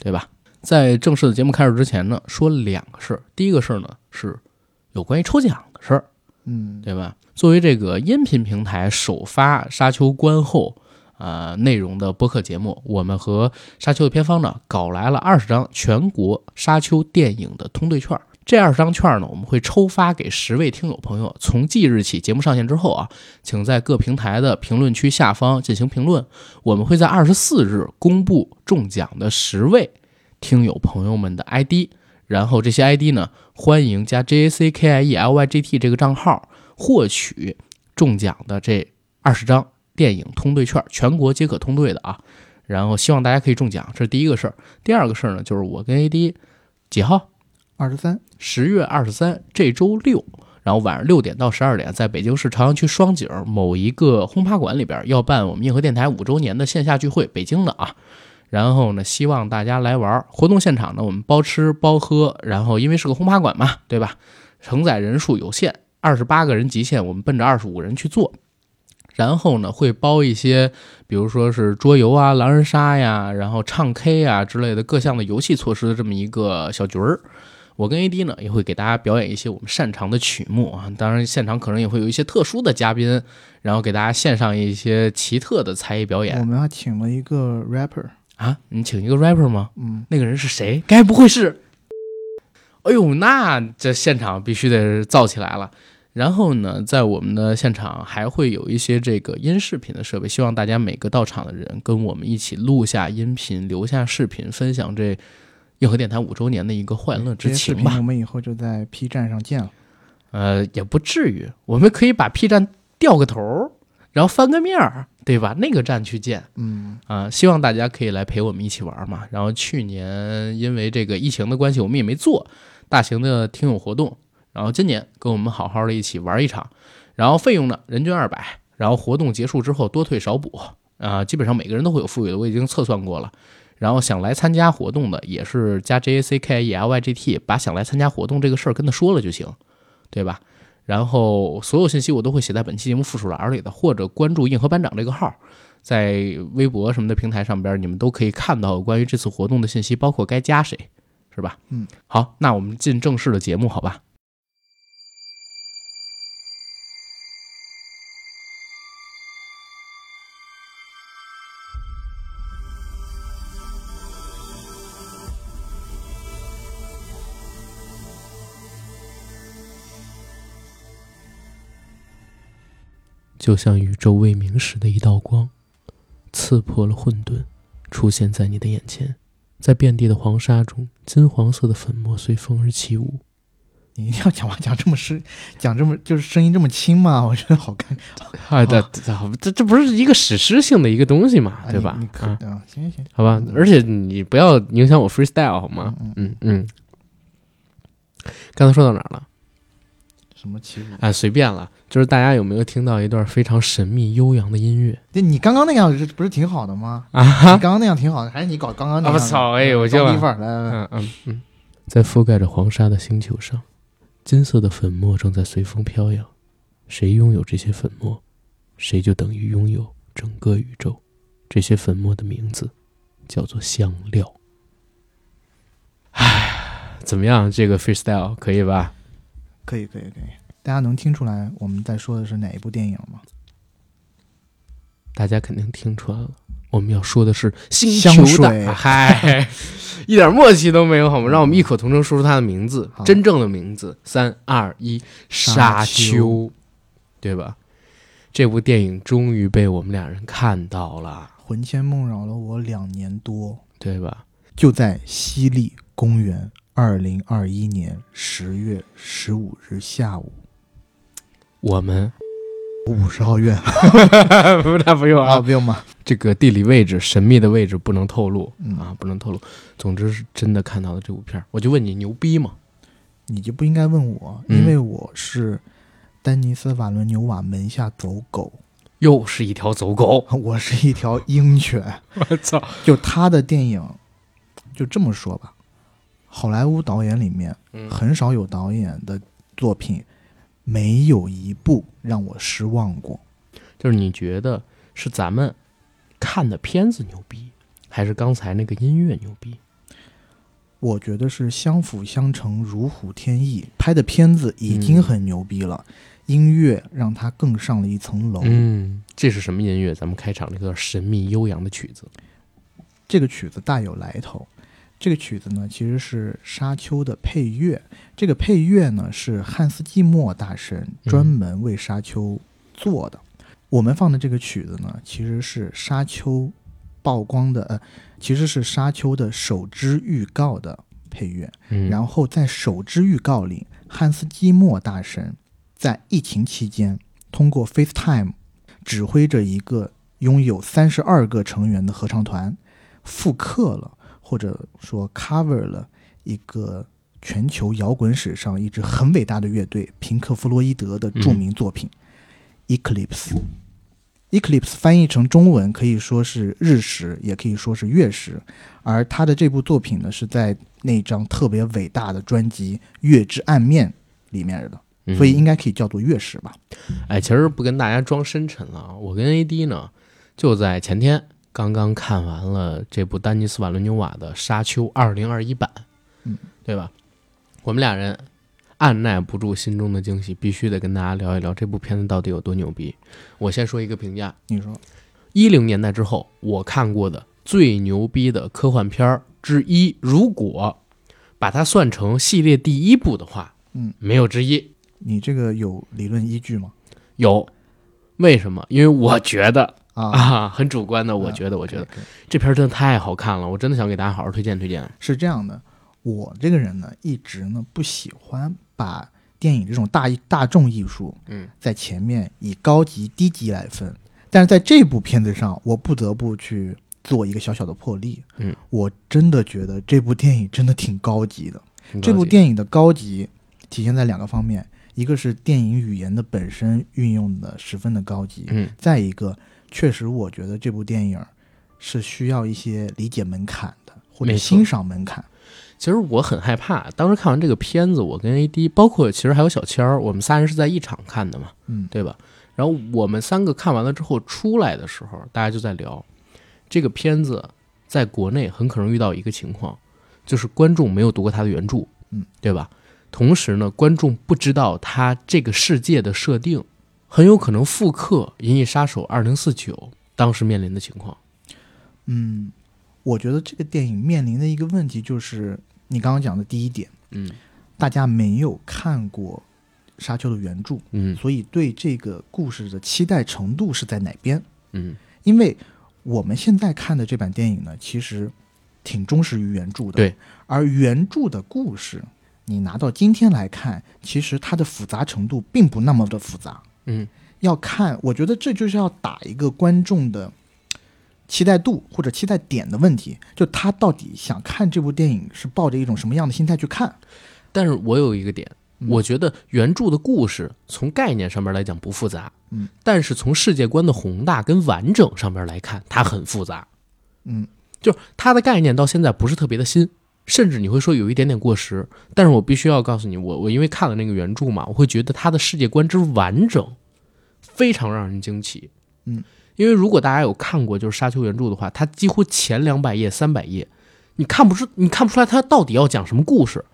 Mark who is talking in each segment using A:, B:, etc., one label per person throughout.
A: 对吧？在正式的节目开始之前呢，说两个事儿。第一个事儿呢是有关于抽奖的事儿，
B: 嗯，
A: 对吧？作为这个音频平台首发《沙丘》观后啊、呃内容的播客节目，我们和《沙丘》的片方呢搞来了二十张全国沙丘电影的通兑券儿。这二十张券呢，我们会抽发给十位听友朋友。从即日起，节目上线之后啊，请在各平台的评论区下方进行评论。我们会在二十四日公布中奖的十位听友朋友们的 ID，然后这些 ID 呢，欢迎加 J A C K I E L Y G T 这个账号获取中奖的这二十张电影通兑券，全国皆可通兑的啊。然后希望大家可以中奖，这是第一个事儿。第二个事儿呢，就是我跟 AD 几号？
B: 二十三，
A: 十月二十三这周六，然后晚上六点到十二点，在北京市朝阳区双井某一个轰趴馆里边要办我们硬核电台五周年的线下聚会，北京的啊。然后呢，希望大家来玩。活动现场呢，我们包吃包喝，然后因为是个轰趴馆嘛，对吧？承载人数有限，二十八个人极限，我们奔着二十五人去做。然后呢，会包一些，比如说是桌游啊、狼人杀呀，然后唱 K 啊之类的各项的游戏措施的这么一个小局儿。我跟 AD 呢也会给大家表演一些我们擅长的曲目啊，当然现场可能也会有一些特殊的嘉宾，然后给大家献上一些奇特的才艺表演我
B: 们还请了一个 rapper，
A: 啊。你请一个 rapper 吗？
B: 嗯，
A: 那个人是谁？该不会是？哎呦，那这现场必须得造起来了。然后呢，在我们的现场还会有一些这个音视频的设备，希望大家每个到场的人跟我们一起录下音频，留下视频，分享这硬核电台五周年的一个欢乐之情吧。
B: 我们以后就在 P 站上见了。
A: 呃，也不至于，我们可以把 P 站掉个头儿，然后翻个面儿，对吧？那个站去见
B: 嗯，
A: 啊、希望大家可以来陪我们一起玩嘛。然后去年因为这个疫情的关系，我们也没做大型的听友活动，然后今年跟我们好好的一起玩一场，然后费用呢人均二百，然后活动结束之后多退少补啊、基本上每个人都会有富裕的，我已经测算过了。然后想来参加活动的也是加 J A C K E L Y G T，把想来参加活动这个事儿跟他说了就行，对吧？然后所有信息我都会写在本期节目附属栏里的，或者关注硬核班长这个号，在微博什么的平台上边，你们都可以看到关于这次活动的信息，包括该加谁，是吧？
B: 嗯，
A: 好，那我们进正式的节目，好吧？就像宇宙未明时的一道光，刺破了混沌，出现在你的眼前。在遍地的黄沙中，金黄色的粉末随风而起舞。
B: 你一定要讲话讲这么声，讲这么就是声音这么轻吗？我觉得好尴尬，
A: 啊，这这这不是一个史诗性的一个东西嘛，
B: 啊
A: 对吧啊，
B: 行，行行，
A: 好吧，而且你不要影响我 freestyle 好吗？
B: 嗯
A: 嗯嗯。刚才说到哪儿了？
B: 什么起舞？
A: 哎，随便了。就是大家有没有听到一段非常神秘悠扬的音乐
B: 对你刚刚那样是不是挺好的吗？
A: 啊？
B: 你刚刚那样挺好的，还是你搞刚刚那样的？
A: 啊我操哎我就
B: 来来来，
A: 嗯嗯嗯，在覆盖着黄沙的星球上，金色的粉末正在随风飘扬。谁拥有这些粉末，谁就等于拥有整个宇宙。这些粉末的名字叫做香料。唉，怎么样？这个 freestyle 可以吧？
B: 可以可以可以，大家能听出来我们在说的是哪一部电影吗？
A: 大家肯定听出来了。我们要说的是星
B: 香
A: 球
B: 水
A: 的，嗨，一点默契都没有，好吗？让我们异口同声说出它的名字，真正的名字。三二一，沙丘，对吧？这部电影终于被我们俩人看到了，
B: 魂牵梦绕了我两年多，
A: 对吧？
B: 就在西丽公园，二零二一年十月十五日下午
A: 我们
B: 五十号院
A: 不那不用
B: 啊，，不用吗？
A: 这个地理位置神秘的位置不能透露
B: 嗯
A: 啊，不能透露。总之是真的看到了这部片儿，我就问你牛逼吗？
B: 你就不应该问我，
A: 嗯
B: 因为我是丹尼斯·瓦伦纽瓦门下走狗，
A: 又是一条走狗，
B: 我是一条鹰犬。
A: 我操！
B: 就他的电影，就这么说吧，好莱坞导演里面
A: 嗯
B: 很少有导演的作品没有一部让我失望过。
A: 就是你觉得是咱们看的片子牛逼，还是刚才那个音乐牛逼？
B: 我觉得是相辅相成，如虎添翼。拍的片子已经很牛逼了，音乐让它更上了一层楼。
A: 嗯，这是什么音乐？咱们开场那个神秘悠扬的曲子。
B: 这个曲子大有来头。这个曲子呢，其实是《沙丘》的配乐。这个配乐呢，是汉斯季默大神专门为《沙丘》做的。我们放的这个曲子呢，其实是《沙丘》曝光的，呃，其实是《沙丘》的首支预告的配乐。
A: 嗯，
B: 然后在首支预告里，汉斯季默大神在疫情期间通过 FaceTime 指挥着一个拥有三十二个成员的合唱团，复刻了。或者说 cover 了一个全球摇滚史上一支很伟大的乐队平克·弗洛伊德的著名作品《Eclipse》。Eclipse 翻译成中文可以说是日食，也可以说是月食。而他的这部作品呢，是在那张特别伟大的专辑《月之暗面》里面的，所以应该可以叫做月食吧。
A: 哎，其实不跟大家装深沉了，我跟 AD 呢就在前天。刚刚看完了这部丹尼斯·瓦伦纽瓦的《沙丘》二零二一版，
B: 嗯，
A: 对吧？我们俩人按耐不住心中的惊喜，必须得跟大家聊一聊这部片子到底有多牛逼。我先说一个评价，
B: 你说，
A: 一零年代之后我看过的最牛逼的科幻片之一，如果把它算成系列第一部的话，
B: 嗯，
A: 没有之一。
B: 你这个有理论依据吗？
A: 有，为什么？因为我觉得。
B: 啊，
A: 很主观的，我觉得，我觉得这片真的太好看了，我真的想给大家好好推荐推荐。
B: 是这样的，我这个人呢，一直呢不喜欢把电影这种大大众艺术，
A: 嗯，
B: 在前面以高级低级来分。但是在这部片子上，我不得不去做一个小小的破例。
A: 嗯，
B: 我真的觉得这部电影真的挺高级的。这部电影的高级体现在两个方面，一个是电影语言的本身运用的十分的高级，
A: 嗯，
B: 再一个。确实，我觉得这部电影是需要一些理解门槛的，或者欣赏门槛。
A: 其实我很害怕，当时看完这个片子，我跟 AD，包括其实还有小千儿，我们仨人是在一场看的嘛，
B: 嗯，
A: 对吧？然后我们三个看完了之后出来的时候，大家就在聊这个片子在国内很可能遇到一个情况，就是观众没有读过他的原著，
B: 嗯，
A: 对吧？同时呢，观众不知道他这个世界的设定。很有可能复刻《银翼杀手二零四九》当时面临的情况。
B: 嗯，我觉得这个电影面临的一个问题就是你刚刚讲的第一点，
A: 嗯，
B: 大家没有看过《沙丘》的原著，
A: 嗯，
B: 所以对这个故事的期待程度是在哪边？
A: 嗯，
B: 因为我们现在看的这版电影呢，其实挺忠实于原著的，
A: 对。
B: 而原著的故事，你拿到今天来看，其实它的复杂程度并不那么的复杂。
A: 嗯，
B: 要看，我觉得这就是要打一个观众的期待度或者期待点的问题，就他到底想看这部电影是抱着一种什么样的心态去看。
A: 但是我有一个点，我觉得原著的故事从概念上面来讲不复杂，
B: 嗯，
A: 但是从世界观的宏大跟完整上面来看，它很复杂，
B: 嗯，
A: 就是它的概念到现在不是特别的新，甚至你会说有一点点过时。但是我必须要告诉你，我我因为看了那个原著嘛，我会觉得它的世界观之完整。非常让人惊奇，
B: 嗯，
A: 因为如果大家有看过就是《沙丘》原著的话，它几乎前两百页、三百页，你看不出，你看不出来它到底要讲什么故事，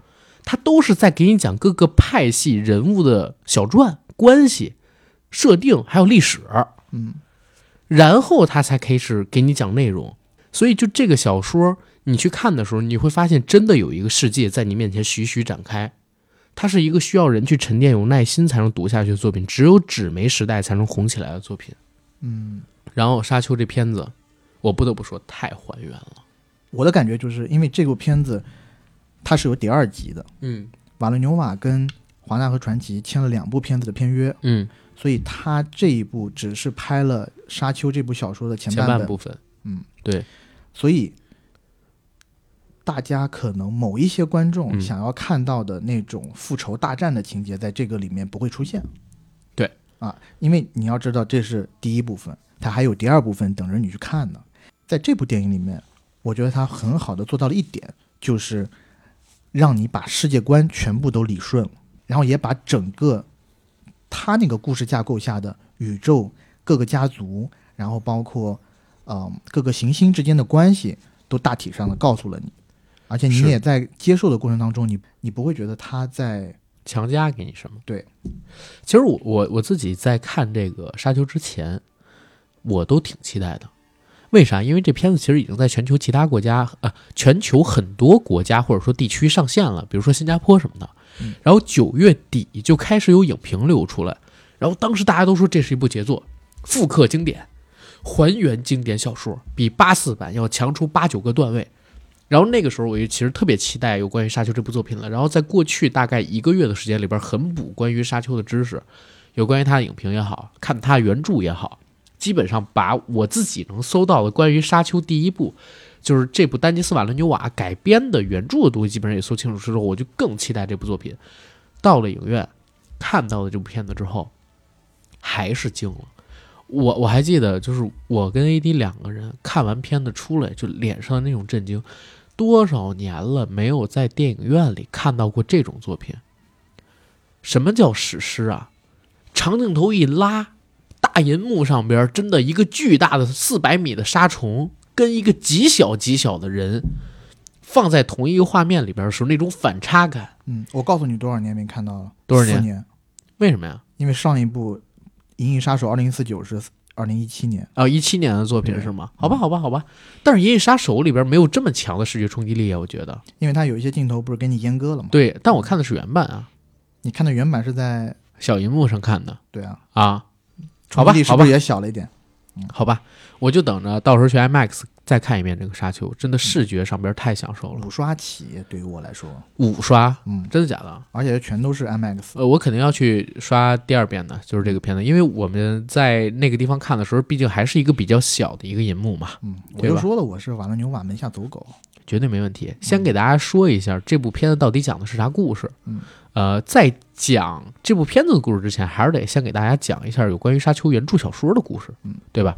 A: 它都是在给你讲各个派系人物的小传、关系设定，还有历史，
B: 嗯，
A: 然后他才开始给你讲内容。所以，就这个小说，你去看的时候，你会发现真的有一个世界在你面前徐徐展开。它是一个需要人去沉淀、有耐心才能读下去的作品，只有纸媒时代才能红起来的作品。
B: 嗯，
A: 然后《沙丘》这片子，我不得不说太还原了。
B: 我的感觉就是因为这部片子它是有第二集的，
A: 嗯，
B: 瓦伦纽瓦跟华纳和传奇签了两部片子的片约，
A: 嗯，
B: 所以他这一部只是拍了《沙丘》这部小说的前
A: 半部分，
B: 嗯，
A: 对，
B: 所以。大家可能某一些观众想要看到的那种复仇大战的情节，在这个里面不会出现。
A: 对
B: 啊，因为你要知道这是第一部分，它还有第二部分等着你去看呢。在这部电影里面，我觉得它很好的做到了一点，就是让你把世界观全部都理顺了，然后也把整个他那个故事架构下的宇宙各个家族，然后包括嗯各个行星之间的关系，都大体上的告诉了你。而且你也在接受的过程当中，你你不会觉得他在
A: 强加给你什么？
B: 对，
A: 其实我我我自己在看这个《沙丘》之前，我都挺期待的。为啥？因为这片子其实已经在全球其他国家，呃，全球很多国家或者说地区上线了，比如说新加坡什么的
B: 嗯。
A: 然后九月底就开始有影评流出来，然后当时大家都说这是一部杰作，复刻经典，还原经典小说，比八四版要强出八九个段位。然后那个时候我就其实特别期待有关于《沙丘》这部作品了。然后在过去大概一个月的时间里边，很补关于《沙丘》的知识，有关于它的影评也好看它原著也好，基本上把我自己能搜到的关于《沙丘》第一部，就是这部丹尼斯·瓦伦纽瓦改编的原著的东西，基本上也搜清楚之后，我就更期待这部作品。到了影院看到了这部片子之后，还是惊了。我我还记得，就是我跟 AD 两个人看完片子出来，就脸上的那种震惊。多少年了没有在电影院里看到过这种作品？什么叫史诗啊？长镜头一拉，大银幕上边真的一个巨大的四百米的沙虫跟一个极小极小的人放在同一个画面里边的时候，那种反差感，
B: 嗯，我告诉你多少年没看到了，
A: 多少年为什么呀？
B: 因为上一部《银翼杀手二零四九》是二零一七年，
A: 啊，一七年的作品是吗？好吧，好吧，好吧。但是《银翼杀手》里边没有这么强的视觉冲击力啊，我觉得。
B: 因为它有一些镜头不是给你阉割了吗？
A: 对，但我看的是原版啊，
B: 你看的原版是在
A: 小荧幕上看的
B: 对啊，
A: 啊。好吧
B: 好吧也小了一点？
A: 好吧，我就等着到时候去 IMAX 再看一遍这个《沙丘》，真的视觉上边太享受了。
B: 五刷起对于我来说，
A: 五刷，
B: 嗯，
A: 真的假的？
B: 而且全都是 IMAX，
A: 呃，我肯定要去刷第二遍的，就是这个片子，因为我们在那个地方看的时候，毕竟还是一个比较小的一个银幕嘛，
B: 嗯，我就说了，我是瓦伦纽瓦门下走狗，
A: 绝对没问题。先给大家说一下这部片子到底讲的是啥故事。
B: 嗯，
A: 呃，在讲这部片子的故事之前，还是得先给大家讲一下有关于《沙丘》原著小说的故事，
B: 嗯，
A: 对吧？《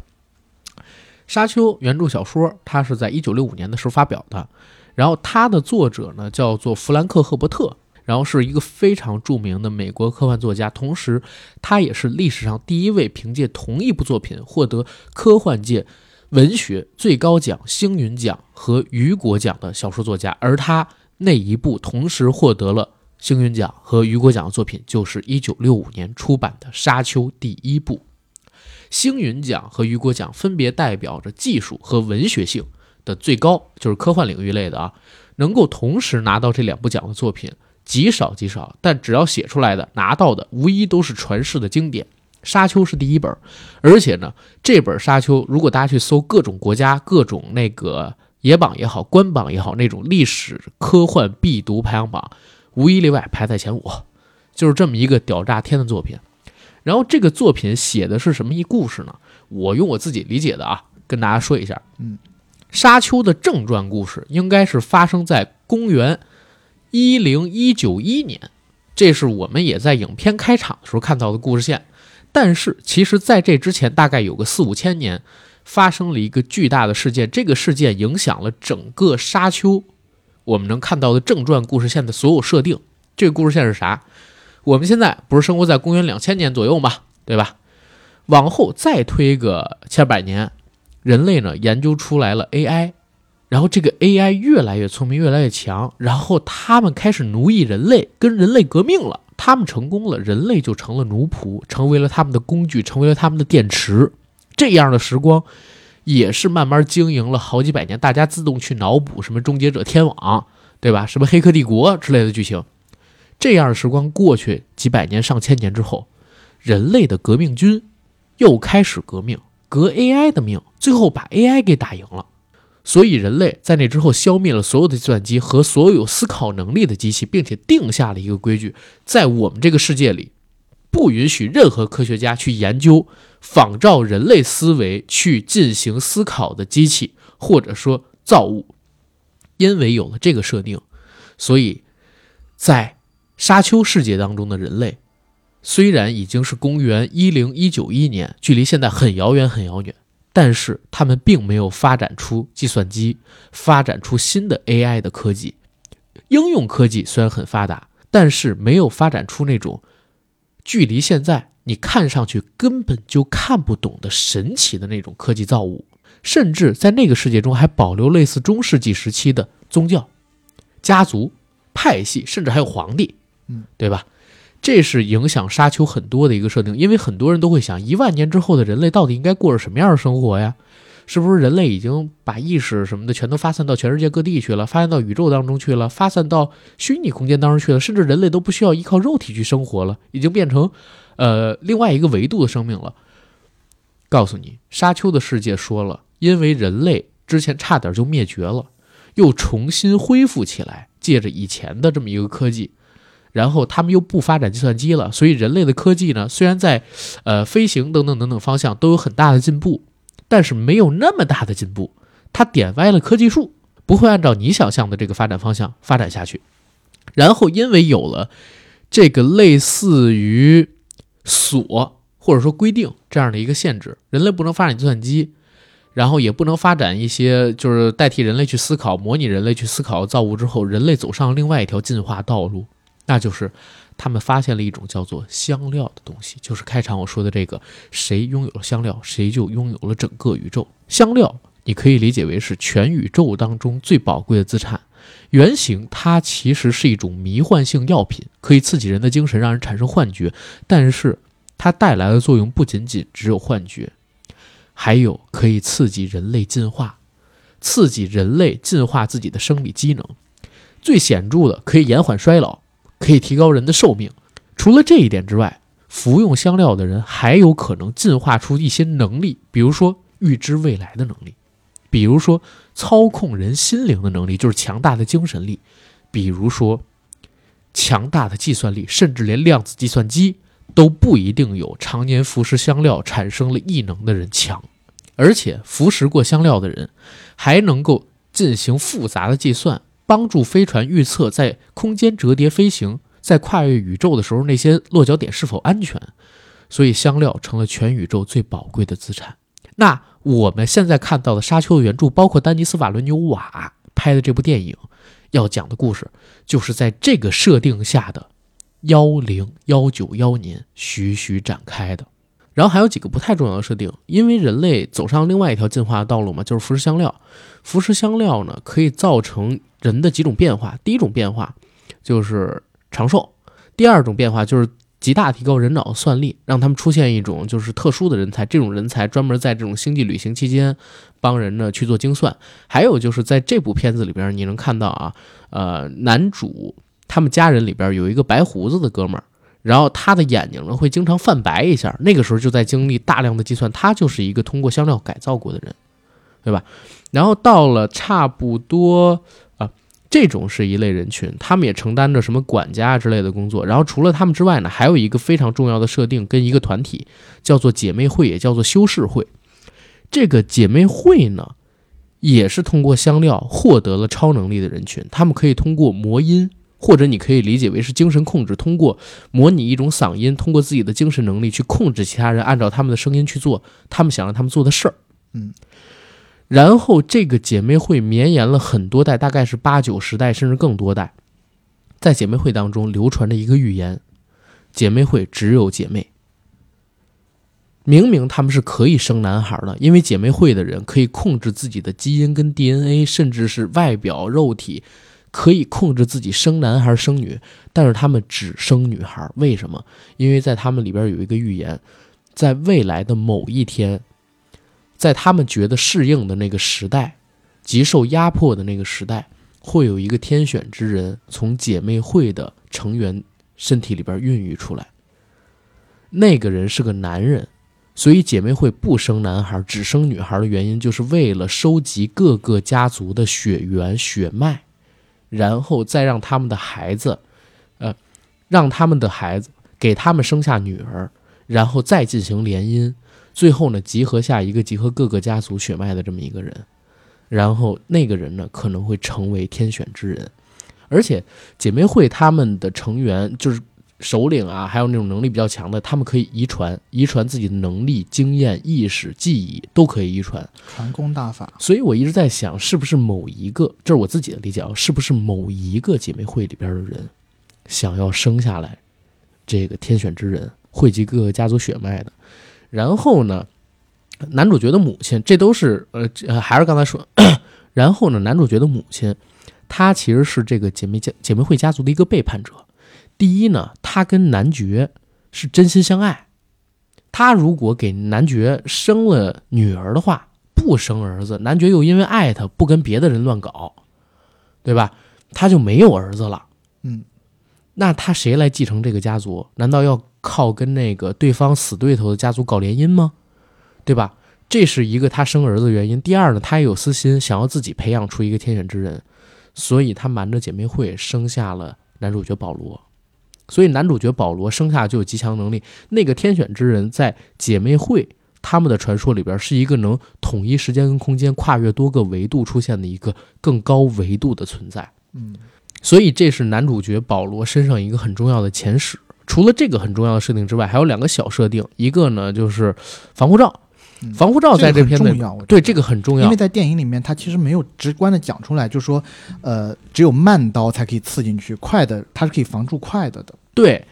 A: 沙丘》原著小说它是在一九六五年的时候发表的，然后它的作者呢叫做弗兰克·赫伯特，然后是一个非常著名的美国科幻作家，同时他也是历史上第一位凭借同一部作品获得科幻界文学最高奖星云奖和雨果奖的小说作家，而他那一部同时获得了星云奖和雨果奖的作品，就是1965年出版的《沙丘》第一部。星云奖和雨果奖分别代表着技术和文学性的最高，就是科幻领域类的啊，能够同时拿到这两部奖的作品极少极少，但只要写出来的拿到的，无疑都是传世的经典。《沙丘》是第一本，而且呢，这本《沙丘》如果大家去搜各种国家、各种那个野榜也好、官榜也好，那种历史科幻必读排行榜，无一例外排在前五，就是这么一个屌炸天的作品。然后这个作品写的是什么一故事呢？我用我自己理解的啊，跟大家说一下。
B: 嗯，
A: 沙丘的正传故事应该是发生在公元一零一九一年，这是我们也在影片开场的时候看到的故事线。但是其实在这之前，大概有个四五千年，发生了一个巨大的事件，这个事件影响了整个沙丘我们能看到的正传故事线的所有设定。这个故事线是啥？我们现在不是生活在公元两千年左右嘛，对吧？往后再推个千百年，人类呢研究出来了 AI，然后这个 AI 越来越聪明，越来越强，然后他们开始奴役人类，跟人类革命了。他们成功了，人类就成了奴仆，成为了他们的工具，成为了他们的电池。这样的时光，也是慢慢经营了好几百年，大家自动去脑补什么终结者天网，对吧？什么黑客帝国之类的剧情。这样的时光过去几百年、上千年之后，人类的革命军又开始革命，革 AI 的命，最后把 AI 给打赢了。所以人类在那之后消灭了所有的计算机和所有有思考能力的机器，并且定下了一个规矩，在我们这个世界里，不允许任何科学家去研究仿照人类思维去进行思考的机器或者说造物。因为有了这个设定，所以在沙丘世界当中的人类，虽然已经是公元一零一九一年，距离现在很遥远很遥远，但是他们并没有发展出计算机，发展出新的 AI 的科技。应用科技虽然很发达，但是没有发展出那种距离现在你看上去根本就看不懂的神奇的那种科技造物。甚至在那个世界中还保留类似中世纪时期的宗教，家族、派系，甚至还有皇帝，
B: 嗯，
A: 对吧？这是影响沙丘很多的一个设定，因为很多人都会想，一万年之后的人类到底应该过着什么样的生活呀？是不是人类已经把意识什么的全都发散到全世界各地去了，发散到宇宙当中去了，发散到虚拟空间当中去了，甚至人类都不需要依靠肉体去生活了，已经变成呃另外一个维度的生命了。告诉你，沙丘的世界说了，因为人类之前差点就灭绝了，又重新恢复起来，借着以前的这么一个科技。然后他们又不发展计算机了，所以人类的科技呢，虽然在，呃，飞行等等等等方向都有很大的进步，但是没有那么大的进步。它点歪了科技树，不会按照你想象的这个发展方向发展下去。然后因为有了这个类似于锁或者说规定这样的一个限制，人类不能发展计算机，然后也不能发展一些就是代替人类去思考、模拟人类去思考造物之后，人类走上另外一条进化道路。那就是他们发现了一种叫做香料的东西，就是开场我说的这个，谁拥有了香料，谁就拥有了整个宇宙。香料你可以理解为是全宇宙当中最宝贵的资产。原型它其实是一种迷幻性药品，可以刺激人的精神，让人产生幻觉。但是它带来的作用不仅仅只有幻觉，还有可以刺激人类进化，刺激人类进化自己的生理机能。最显著的可以延缓衰老。可以提高人的寿命。除了这一点之外，服用香料的人还有可能进化出一些能力，比如说预知未来的能力，比如说操控人心灵的能力，就是强大的精神力，比如说强大的计算力，甚至连量子计算机都不一定有常年服食香料产生了异能的人强。而且服食过香料的人，还能够进行复杂的计算。帮助飞船预测在空间折叠飞行、在跨越宇宙的时候那些落脚点是否安全，所以香料成了全宇宙最宝贵的资产。那我们现在看到的《沙丘》的原著，包括丹尼斯·瓦伦纽瓦拍的这部电影，要讲的故事，就是在这个设定下的幺零幺九幺年徐徐展开的。然后还有几个不太重要的设定，因为人类走上另外一条进化的道路嘛，就是服食香料。服食香料呢，可以造成人的几种变化。第一种变化就是长寿，第二种变化就是极大提高人脑算力，让他们出现一种就是特殊的人才。这种人才专门在这种星际旅行期间帮人呢去做精算。还有就是在这部片子里边，你能看到啊，呃，男主他们家人里边有一个白胡子的哥们儿，然后他的眼睛呢会经常泛白一下，那个时候就在经历大量的计算，他就是一个通过香料改造过的人，对吧？然后到了差不多啊，这种是一类人群，他们也承担着什么管家之类的工作。然后除了他们之外呢，还有一个非常重要的设定，跟一个团体叫做姐妹会，也叫做修士会。这个姐妹会呢，也是通过香料获得了超能力的人群，他们可以通过魔音，或者你可以理解为是精神控制，通过模拟一种嗓音，通过自己的精神能力去控制其他人，按照他们的声音去做他们想让他们做的事儿。
B: 嗯。
A: 然后这个姐妹会绵延了很多代，大概是八九十代，甚至更多代。在姐妹会当中流传着一个预言：姐妹会只有姐妹。明明他们是可以生男孩的，因为姐妹会的人可以控制自己的基因跟 DNA，甚至是外表肉体，可以控制自己生男孩生女，但是他们只生女孩。为什么？因为在他们里边有一个预言，在未来的某一天。在他们觉得适应的那个时代，极受压迫的那个时代，会有一个天选之人从姐妹会的成员身体里边孕育出来。那个人是个男人，所以姐妹会不生男孩，只生女孩的原因，就是为了收集各个家族的血缘血脉，然后再让他们的孩子，呃，让他们的孩子给他们生下女儿，然后再进行联姻。最后呢，集合下一个集合各个家族血脉的这么一个人，然后那个人呢可能会成为天选之人，而且姐妹会他们的成员就是首领啊，还有那种能力比较强的，他们可以遗传，遗传自己的能力、经验、意识、记忆都可以遗传，
B: 传功大法。
A: 所以我一直在想，是不是某一个，这是我自己的理解啊，是不是某一个姐妹会里边的人想要生下来这个天选之人，汇集各个家族血脉的？然后呢，男主角的母亲，这都是呃，还是刚才说。然后呢，男主角的母亲，她其实是这个姐妹家姐妹会家族的一个背叛者。第一呢，她跟男爵是真心相爱，她如果给男爵生了女儿的话，不生儿子，男爵又因为爱她不跟别的人乱搞，对吧？他就没有儿子了。
B: 嗯，
A: 那他谁来继承这个家族？难道要靠跟那个对方死对头的家族搞联姻吗？对吧？这是一个他生儿子的原因。第二呢，他也有私心，想要自己培养出一个天选之人，所以他瞒着姐妹会生下了男主角保罗。所以男主角保罗生下就有极强能力。那个天选之人在姐妹会他们的传说里边是一个能统一时间跟空间、跨越多个维度出现的一个更高维度的存在。
B: 嗯，
A: 所以这是男主角保罗身上一个很重要的前史。除了这个很重要的设定之外，还有两个小设定，一个呢就是防护罩。
B: 嗯
A: 防护罩在
B: 这个
A: 片子里，对这个很重要
B: 因为。在电影里面，它其实没有直观的讲出来，就说，呃，只有慢刀才可以刺进去，快的它是可以防住快的的。
A: 对，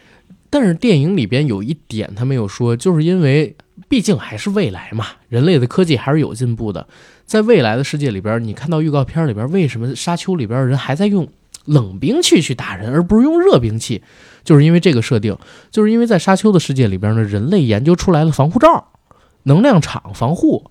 A: 但是电影里边有一点他没有说，就是因为毕竟还是未来嘛，人类的科技还是有进步的。在未来的世界里边，你看到预告片里边，为什么沙丘里边人还在用冷兵器去打人，而不是用热兵器？就是因为这个设定，就是因为在沙丘的世界里边呢，人类研究出来了防护罩、能量场防护，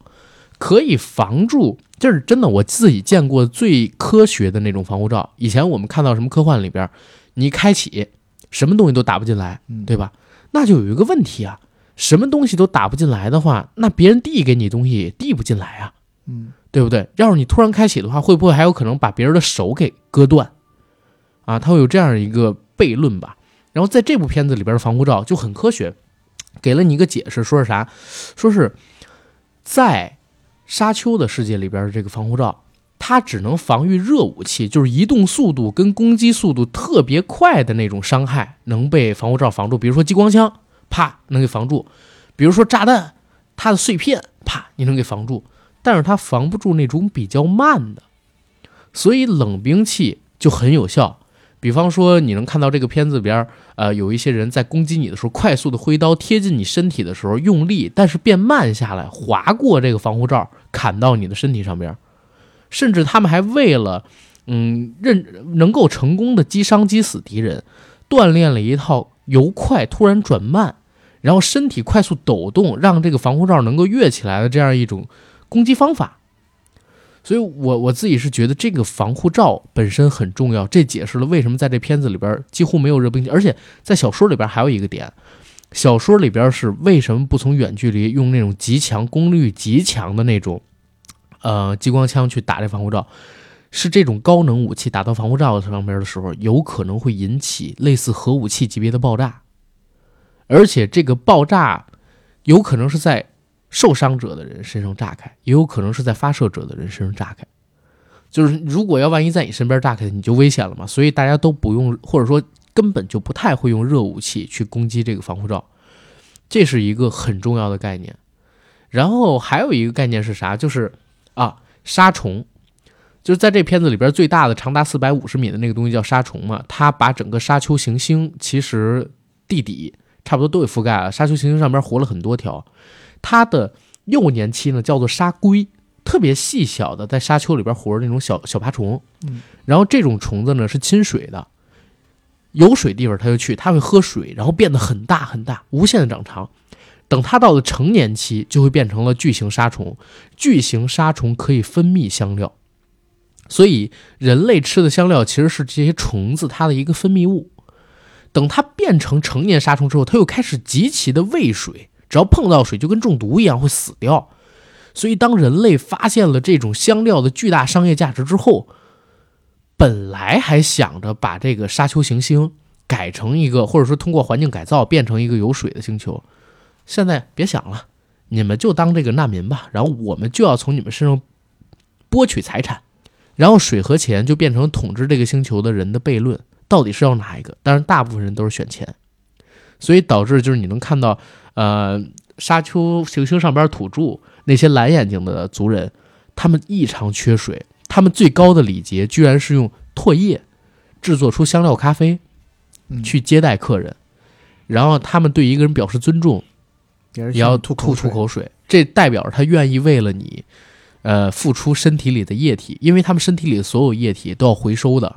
A: 可以防住。这是真的，我自己见过最科学的那种防护罩。以前我们看到什么科幻里边，你一开启，什么东西都打不进来，
B: 嗯，
A: 对吧？那就有一个问题啊，什么东西都打不进来的话，那别人递给你东西也递不进来啊，
B: 嗯，
A: 对不对？要是你突然开启的话，会不会还有可能把别人的手给割断？啊，他会有这样一个悖论吧。然后在这部片子里边的防护罩就很科学，给了你一个解释，说是啥？说是在沙丘的世界里边的这个防护罩，它只能防御热武器，就是移动速度跟攻击速度特别快的那种伤害能被防护罩防住，比如说激光枪，啪能给防住；比如说炸弹，它的碎片，啪你能给防住，但是它防不住那种比较慢的，所以冷兵器就很有效。比方说，你能看到这个片子里边，呃，有一些人在攻击你的时候，快速的挥刀贴近你身体的时候用力，但是变慢下来，划过这个防护罩，砍到你的身体上边。甚至他们还为了，嗯，认能够成功的击伤击死敌人，锻炼了一套由快突然转慢，然后身体快速抖动，让这个防护罩能够跃起来的这样一种攻击方法。所以我我自己是觉得这个防护罩本身很重要，这解释了为什么在这片子里边几乎没有热兵器，而且在小说里边还有一个点，小说里边是为什么不从远距离用那种极强功率极强的那种，呃激光枪去打这防护罩？是这种高能武器打到防护罩上面的时候，有可能会引起类似核武器级别的爆炸，而且这个爆炸有可能是在受伤者的人身上炸开，也有可能是在发射者的人身上炸开。就是如果要万一在你身边炸开，你就危险了嘛。所以大家都不用，或者说根本就不太会用热武器去攻击这个防护罩，这是一个很重要的概念。然后还有一个概念是啥？就是啊，杀虫。就是在这片子里边最大的长达四百五十米的那个东西叫沙虫嘛，它把整个沙丘行星其实地底差不多都给覆盖了。沙丘行星上边活了很多条，它的幼年期呢叫做沙龟，特别细小的在沙丘里边活着那种小小爬虫。
B: 嗯，
A: 然后这种虫子呢是亲水的，有水地方它就去，它会喝水，然后变得很大很大，无限的长长。等它到了成年期，就会变成了巨型沙虫。巨型沙虫可以分泌香料。所以，人类吃的香料其实是这些虫子它的一个分泌物。等它变成成年沙虫之后，它又开始极其的喂水，只要碰到水就跟中毒一样会死掉。所以，当人类发现了这种香料的巨大商业价值之后，本来还想着把这个沙丘行星改成一个，或者说通过环境改造变成一个有水的星球，现在别想了，你们就当这个难民吧，然后我们就要从你们身上剥取财产。然后水和钱就变成统治这个星球的人的悖论，到底是要哪一个？当然，大部分人都是选钱，所以导致就是你能看到，呃，沙丘行星上边土著那些蓝眼睛的族人，他们异常缺水，他们最高的礼节居然是用唾液制作出香料咖啡
B: 嗯。
A: 去接待客人，然后他们对一个人表示尊重，
B: 也
A: 也要
B: 吐
A: 吐出口水，这代表着他愿意为了你，呃付出身体里的液体，因为他们身体里的所有液体都要回收的，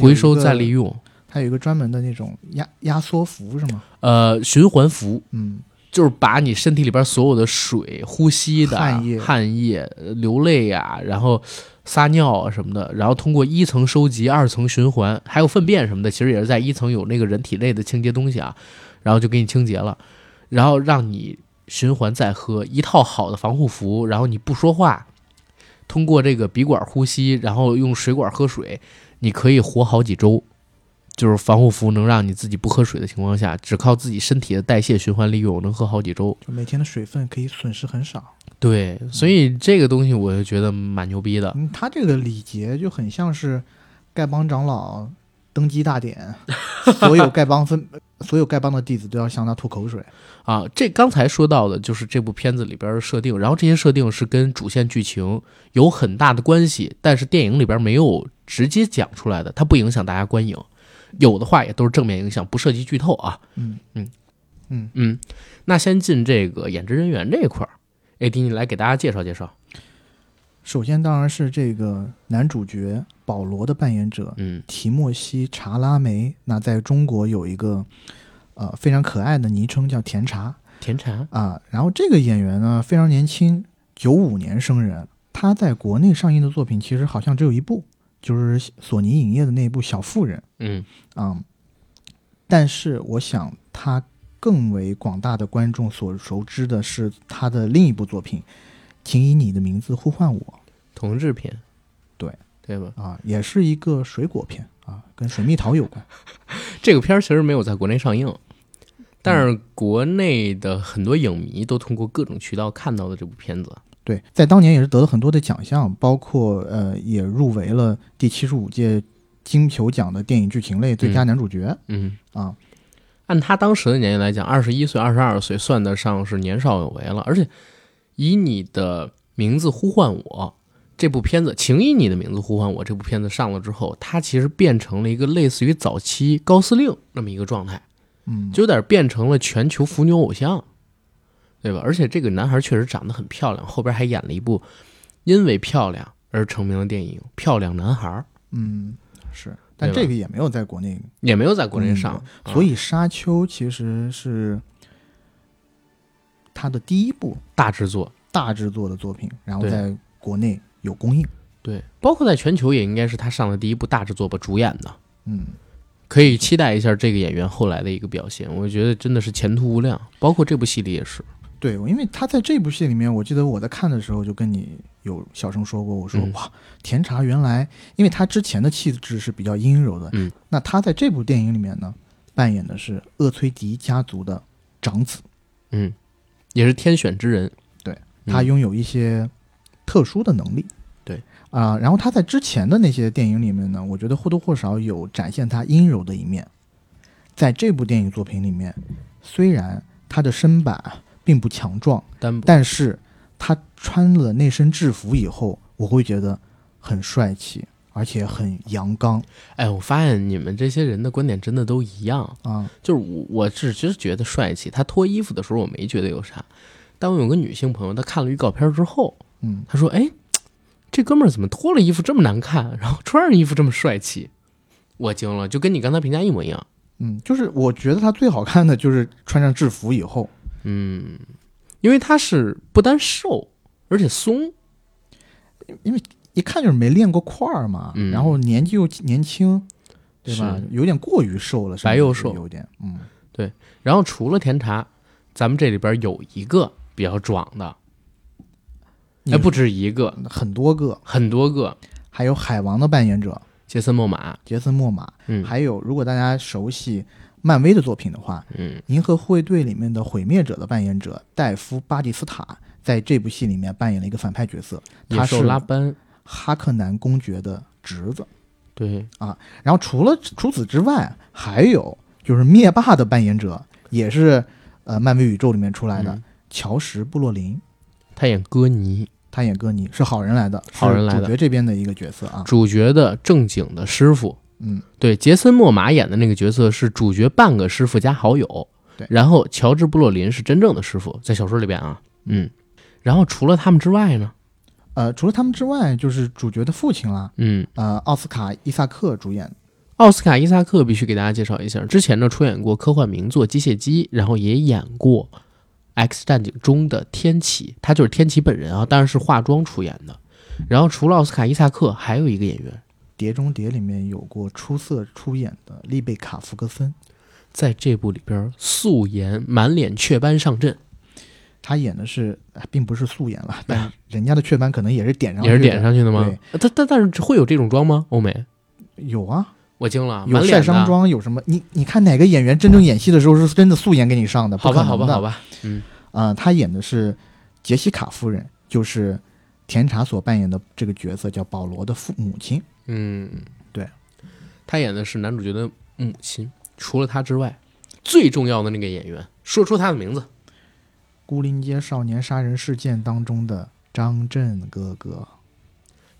A: 回收再利用，
B: 它有一个专门的那种压压缩服是吗？
A: 呃，循环服。
B: 嗯，
A: 就是把你身体里边所有的水、呼吸的
B: 汗液
A: 汗液呃流泪呀、然后撒尿啊什么的，然后通过一层收集、二层循环，还有粪便什么的，其实也是在一层有那个人体内的清洁东西啊，然后就给你清洁了，然后让你循环再喝一套好的防护服，然后你不说话，通过这个鼻管呼吸，然后用水管喝水，你可以活好几周。就是防护服能让你自己不喝水的情况下，只靠自己身体的代谢循环利用，能喝好几周。
B: 就每天的水分可以损失很少。
A: 对，所以这个东西我就觉得蛮牛逼的。
B: 嗯，他这个礼节就很像是丐帮长老登基大典，所有丐帮分，所有丐帮的弟子都要向他吐口水。
A: 啊，这刚才说到的就是这部片子里边的设定，然后这些设定是跟主线剧情有很大的关系，但是电影里边没有直接讲出来的，它不影响大家观影，有的话也都是正面影响，不涉及剧透啊。
B: 嗯。
A: 嗯。
B: 嗯，
A: 嗯，那先进这个演职人员这一块儿，AD 你来给大家介绍介绍。
B: 首先当然是这个男主角保罗的扮演者
A: 嗯。
B: 提莫西·查拉梅，那在中国有一个呃非常可爱的昵称叫甜茶。
A: 甜茶，
B: 啊。然后这个演员呢非常年轻，九五年生人，他在国内上映的作品其实好像只有一部，就是索尼影业的那一部《小妇人》。
A: 嗯
B: 啊、但是我想他更为广大的观众所熟知的是他的另一部作品《请以你的名字呼唤我
A: 同志片，
B: 对
A: 对吧？》
B: 啊，也是一个水果片啊，跟水蜜桃有关。
A: 这个片儿其实没有在国内上映，但是国内的很多影迷都通过各种渠道看到了这部片子。
B: 对，在当年也是得了很多的奖项，包括呃也入围了第七十五届金球奖的电影剧情类最佳男主角、
A: 嗯，
B: 啊。
A: 按他当时的年龄来讲，二十一岁、二十二岁算得上是年少有为了。而且，以你的名字呼唤我这部片子，请以你的名字呼唤我这部片子上了之后，他其实变成了一个类似于早期高司令那么一个状态。
B: 嗯，
A: 就有点变成了全球腐女偶像，对吧？而且这个男孩确实长得很漂亮，后边还演了一部因为漂亮而成名的电影《漂亮男孩》，
B: 嗯是，但这个也没有在国内
A: 也没有在国内上，啊
B: 所以《沙丘》其实是他的第一部
A: 大制作。
B: 大制作的作品，然后在国内有公映。
A: 对，包括在全球也应该是他上的第一部大制作吧，主演的，
B: 嗯，
A: 可以期待一下这个演员后来的一个表现。我觉得真的是前途无量，包括这部戏里也是。
B: 对，因为他在这部戏里面，我记得我在看的时候就跟你有小声说过，我说、
A: 嗯
B: 哇，甜茶原来，因为他之前的气质是比较阴柔的，
A: 嗯，
B: 那他在这部电影里面呢，扮演的是厄崔迪家族的长子，
A: 嗯，也是天选之人。
B: 对
A: 嗯，
B: 他拥有一些特殊的能力。
A: 对
B: 啊、然后他在之前的那些电影里面呢，我觉得或多或少有展现他阴柔的一面。在这部电影作品里面，虽然他的身板并不强壮，但是他穿了那身制服以后，我会觉得很帅气，而且很阳刚
A: 哎，我发现你们这些人的观点真的都一样。
B: 啊。
A: 就是我，我只是觉得帅气。他脱衣服的时候，我没觉得有啥。但我有个女性朋友，她看了预告片之后，
B: 嗯，
A: 她说：“哎，这哥们儿怎么脱了衣服这么难看，然后穿上衣服这么帅气？”我惊了，就跟你刚才评价一模一样。
B: 嗯，就是我觉得他最好看的就是穿上制服以后，
A: 嗯，因为他是不单瘦，而且松。
B: 因为一看就是没练过块儿嘛，
A: 嗯
B: 然后年纪又年轻，对吧？有点过于瘦了，
A: 白又瘦
B: 有点，嗯，对
A: 然后除了甜茶，咱们这里边有一个比较壮的，
B: 你
A: 哎，不止一个，
B: 很多个，
A: 很多个。
B: 还有海王的扮演者
A: 杰森·莫玛，
B: 杰森·莫玛，
A: 嗯
B: 还有如果大家熟悉漫威的作品的话，
A: 嗯，《
B: 银河护卫队》里面的毁灭者的扮演者戴夫·巴蒂斯塔在这部戏里面扮演了一个反派角色，他是
A: 拉班，
B: 哈克南公爵的侄子。
A: 对。
B: 啊，然后除了除此之外，还有就是灭霸的扮演者，也是呃漫威宇宙里面出来的、
A: 嗯。
B: 乔什·布洛林，
A: 他演哥尼，
B: 他演哥尼是好人来的，
A: 好人来的。
B: 主角这边的一个角色啊。
A: 主角的正经的师傅。
B: 嗯，
A: 对，杰森·莫玛演的那个角色是主角半个师傅加好友。
B: 对
A: 然后乔治·布洛林是真正的师傅，在小说里边啊，嗯。然后除了他们之外呢，
B: 呃，除了他们之外，就是主角的父亲啦，
A: 嗯，
B: 呃，奥斯卡伊萨克主演。
A: 奥斯卡伊萨克必须给大家介绍一下，之前呢出演过科幻名作《机械姬》，然后也演过《X 战警》中的天启，他就是天启本人啊，当然是化妆出演的。然后除了奥斯卡伊萨克，还有一个演员，《
B: 碟中谍》里面有过出色出演的丽贝卡·福格森，
A: 在这部里边素颜满脸雀斑上阵，
B: 他演的是，呃并不是素颜了，但人家的雀斑可能也是点上去的，
A: 也是点上去的吗
B: 对？
A: 呃但但但是会有这种妆吗？欧美？
B: 有啊，
A: 我惊了，
B: 有
A: 的。
B: 晒伤妆，有什么？你你看哪个演员真正演戏的时候是真的素颜给你上的？
A: 好吧，好吧，好吧，嗯，
B: 啊、他演的是杰西卡夫人，就是甜茶所扮演的这个角色，叫保罗的父母亲。
A: 嗯，
B: 对，
A: 他演的是男主角的母亲。除了他之外，最重要的那个演员，说出他的名字。
B: 孤林街少年杀人事件当中的张震哥哥，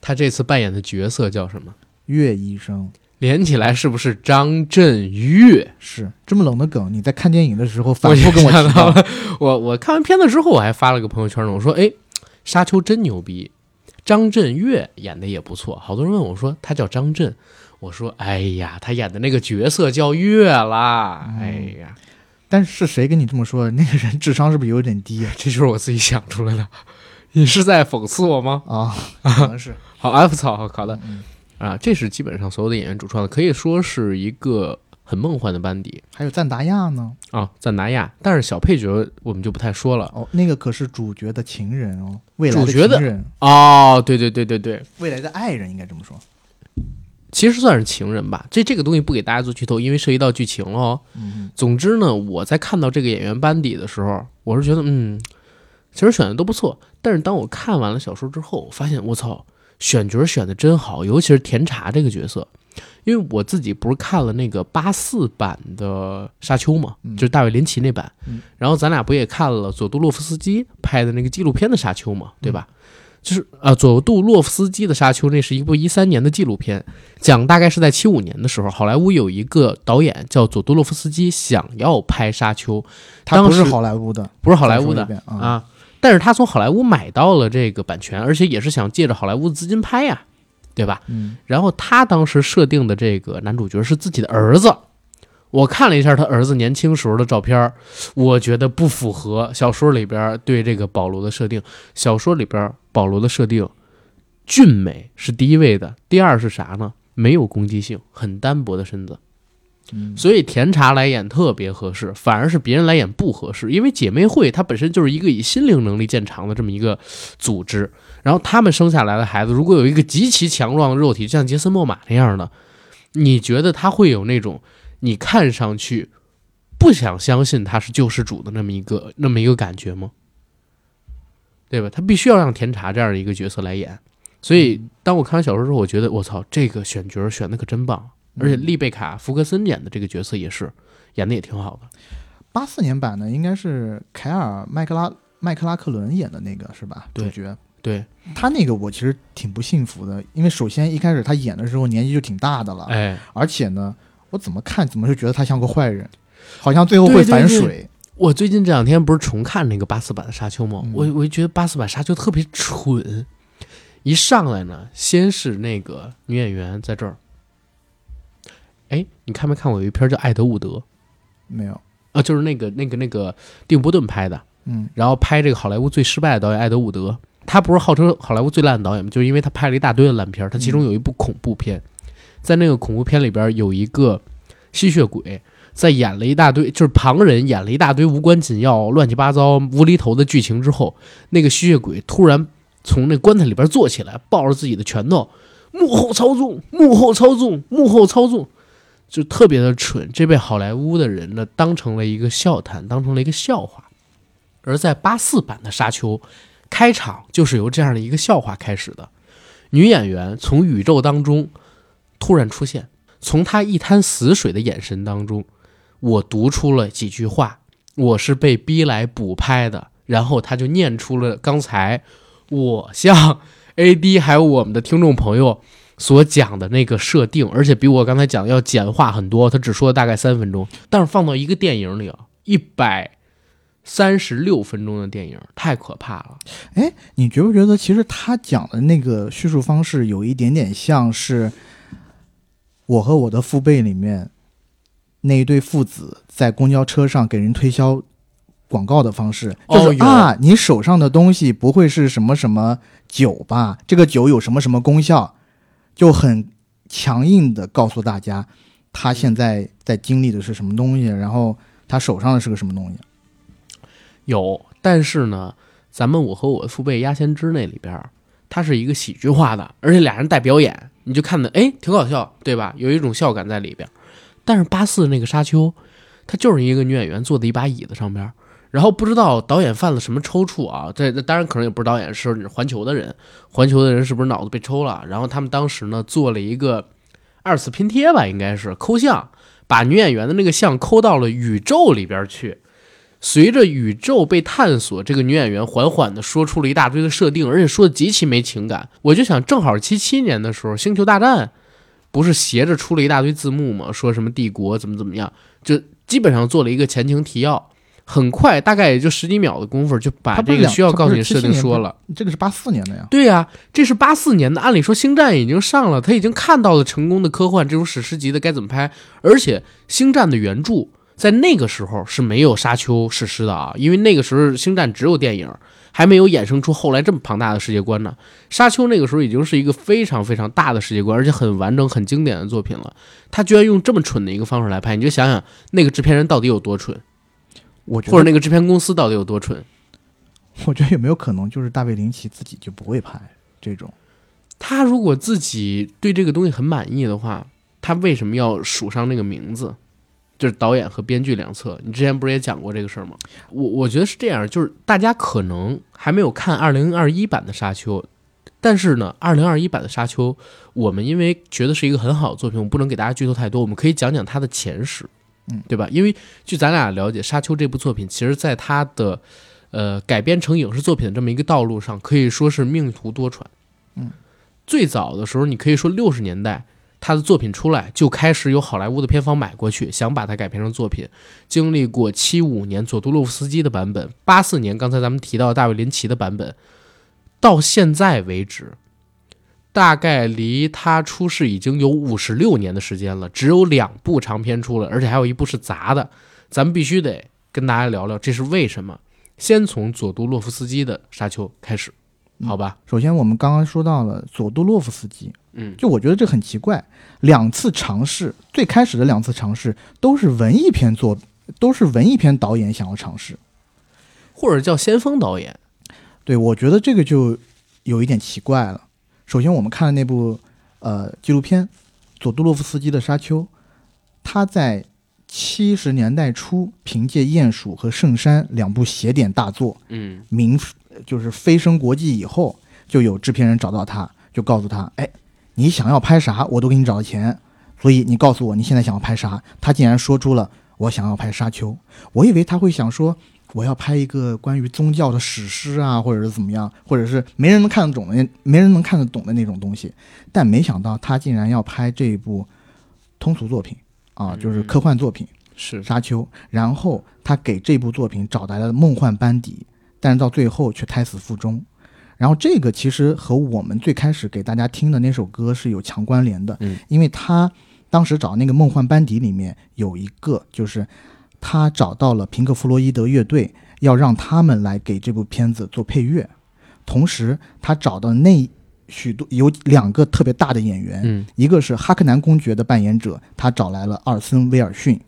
A: 他这次扮演的角色叫什么？
B: 岳医生。
A: 连起来是不是张震岳？
B: 是这么冷的梗，你在看电影的时候反
A: 我
B: 复跟我提到
A: 了，我我看完片子之后，我还发了个朋友圈呢，我说：“哎，沙丘真牛逼，张震岳演的也不错。”好多人问我说他叫张震，我说：“哎呀，他演的那个角色叫岳啦。
B: 嗯
A: 哎呀，
B: 但是谁跟你这么说？那个人智商是不是有点低啊
A: 这就是我自己想出来的。你是在讽刺我吗？
B: 啊？可能是。
A: 好，F 草，好好的
B: 嗯
A: 啊，这是基本上所有的演员主创的，可以说是一个很梦幻的班底
B: 还有赞达亚呢？
A: 啊。赞达亚，但是小配角我们就不太说了。
B: 哦，那个可是主角的情人哦，未来的
A: 主角的
B: 情人，
A: 哦，对对对对对，
B: 未来的爱人，应该这么说。
A: 其实算是情人吧。这这个东西不给大家做剧透，因为涉及到剧情了哦。
B: 嗯，
A: 总之呢，我在看到这个演员班底的时候，我是觉得，嗯，其实选的都不错。但是当我看完了小说之后，我发现，我操，选角选的真好，尤其是甜茶这个角色。因为我自己不是看了那个八四版的《沙丘》嘛，
B: 嗯
A: 就是大卫林奇那版，
B: 嗯
A: 然后咱俩不也看了佐杜洛夫斯基拍的那个纪录片的《沙丘》嘛，对吧？就是啊，佐杜洛夫斯基的《沙丘》，那是一部一三年的纪录片，讲大概是在七五年的时候，好莱坞有一个导演叫佐杜洛夫斯基，想要拍《沙丘》，
B: 他不是好莱坞的，
A: 不是好莱坞的。
B: 啊，
A: 但是他从好莱坞买到了这个版权，而且也是想借着好莱坞的资金拍呀，对吧？
B: 嗯，
A: 然后他当时设定的这个男主角是自己的儿子。我看了一下他儿子年轻时候的照片，我觉得不符合小说里边对这个保罗的设定。小说里边保罗的设定，俊美是第一位的，第二是啥呢？没有攻击性，很单薄的身子。
B: 嗯
A: 所以甜茶来演特别合适，反而是别人来演不合适。因为姐妹会它本身就是一个以心灵能力见长的这么一个组织，然后他们生下来的孩子如果有一个极其强壮的肉体，像杰森·莫玛那样的，你觉得他会有那种你看上去不想相信他是救世主的那么一个 那么一个感觉吗？对吧？他必须要让甜茶这样的一个角色来演。所以当我看完小说之后，我觉得我操，这个选角选的可真棒。而且丽贝卡·福格森演的这个角色也是演的也挺好的。
B: 八四年版的应该是凯尔麦克拉麦克拉克伦演的那个是吧？
A: 对
B: 主角
A: 对，
B: 他那个我其实挺不幸福的，因为首先一开始他演的时候年纪就挺大的了，
A: 哎，
B: 而且呢，我怎么看怎么就觉得他像个坏人，好像最后会
A: 对对对。
B: 反水。
A: 我最近这两天不是重看那个八四版的《沙丘》吗？
B: 嗯。
A: 我我就觉得八四版《沙丘》特别蠢，一上来呢，先是那个女演员在这儿，哎，你看没看过有一篇叫《艾德伍德》
B: 没有，
A: 啊？就是那个那个那个蒂姆·波顿拍的，
B: 嗯。
A: 然后拍这个好莱坞最失败的导演艾德伍德，他不是号称好莱坞最烂的导演吗？就是因为他拍了一大堆的烂片儿，他其中有一部恐怖片，在那个恐怖片里边有一个吸血鬼。在演了一大堆，就是旁人演了一大堆无关紧要、乱七八糟、无厘头的剧情之后，那个吸血鬼突然从那棺材里边坐起来，抱着自己的拳头，幕后操纵，幕后操纵，幕后操纵，就特别的蠢。这被好莱坞的人呢当成了一个笑谈，当成了一个笑话。而在八四版的《沙丘》，开场就是由这样的一个笑话开始的。女演员从宇宙当中突然出现，从她一滩死水的眼神当中，我读出了几句话。我是被逼来补拍的，然后她就念出了刚才我向 AD 还有我们的听众朋友所讲的那个设定，而且比我刚才讲的要简化很多。他只说了大概三分钟，但是放到一个电影里啊，一百三十六分钟的电影，太可怕了。
B: 哎，你觉不觉得其实他讲的那个叙述方式有一点点像是《我和我的父辈》里面那一对父子在公交车上给人推销广告的方式？就是、
A: 有
B: 啊，你手上的东西不会是什么什么酒吧？这个酒有什么什么功效？就很强硬的告诉大家，他现在在经历的是什么东西，然后他手上的是个什么东西。
A: 有，但是呢，咱们我和我的父辈鸭先知那里边，它是一个喜剧化的，而且俩人带表演，你就看的哎挺搞笑，对吧？有一种笑感在里边。但是八四那个沙丘，它就是一个女演员坐在一把椅子上边，然后不知道导演犯了什么抽搐啊，这这当然可能也不是导演，是环球的人，环球的人是不是脑子被抽了？然后他们当时呢做了一个二次拼贴吧，应该是抠像，把女演员的那个像抠到了宇宙里边儿去。随着宇宙被探索，这个女演员缓缓地说出了一大堆的设定，而且说的极其没情感。我就想，正好七七年的时候，《星球大战》不是斜着出了一大堆字幕吗？说什么帝国怎么怎么样，就基本上做了一个前情提要。很快，大概也就十几秒的功夫，就把这个需要告诉你设定说了。
B: 这个是八四年的呀。
A: 对呀、这是八四年的，按理说《星战》已经上了，他已经看到了成功的科幻这种史诗级的该怎么拍，而且《星战》的原著在那个时候是没有沙丘史诗的啊，因为那个时候《星战》只有电影，还没有衍生出后来这么庞大的世界观呢。沙丘那个时候已经是一个非常非常大的世界观，而且很完整、很经典的作品了。他居然用这么蠢的一个方式来拍，你就想想那个制片人到底有多蠢，
B: 我觉得
A: 或者那个制片公司到底有多蠢。
B: 我觉得有没有可能就是大卫林奇自己就不会拍这种？
A: 他如果自己对这个东西很满意的话，他为什么要署上那个名字？就是导演和编剧两侧，你之前不是也讲过这个事儿吗？我我觉得是这样，就是大家可能还没有看二零二一版的《沙丘》，但是呢，二零二一版的《沙丘》，我们因为觉得是一个很好的作品，我不能给大家剧透太多，我们可以讲讲它的前史，
B: 嗯，
A: 对吧？因为据咱俩了解，《沙丘》这部作品，其实在它的呃改编成影视作品的这么一个道路上，可以说是命途多舛。
B: 嗯，
A: 最早的时候，你可以说六十年代他的作品出来，就开始有好莱坞的片方买过去，想把它改编成作品。经历过七五年佐杜洛夫斯基的版本，八四年刚才咱们提到大卫林奇的版本，到现在为止，大概离他出世已经有五十六年的时间了，只有两部长片出了，而且还有一部是杂的。咱们必须得跟大家聊聊这是为什么。先从佐杜洛夫斯基的《沙丘》开始，好吧？
B: 首先，我们刚刚说到了佐杜洛夫斯基，
A: 嗯，
B: 就我觉得这很奇怪，两次尝试，最开始的两次尝试都是文艺片作，都是文艺片导演想要尝试。
A: 或者叫先锋导演，
B: 对我觉得这个就有一点奇怪了。首先，我们看的那部呃纪录片《佐杜洛夫斯基的沙丘》，他在七十年代初凭借《鼹鼠》和《圣山》两部邪典大作，
A: 嗯
B: 名就是飞升国际以后，就有制片人找到他，就告诉他：“哎，你想要拍啥，我都给你找钱。所以你告诉我你现在想要拍啥。”他竟然说出了“我想要拍《沙丘》”。我以为他会想说：“我要拍一个关于宗教的史诗啊，或者是怎么样，或者是没人能看得懂的没人能看得懂的那种东西。”但没想到他竟然要拍这一部通俗作品啊，就是科幻作品。
A: 是
B: 沙丘，然后他给这部作品找来了梦幻班底，但是到最后却胎死腹中。然后这个其实和我们最开始给大家听的那首歌是有强关联的，
A: 嗯，
B: 因为他当时找那个梦幻班底里面有一个，就是他找到了平克·弗洛伊德乐队，要让他们来给这部片子做配乐，同时他找到那许多有两个特别大的演员，
A: 嗯
B: 一个是哈克南公爵的扮演者，他找来了奥森·威尔逊。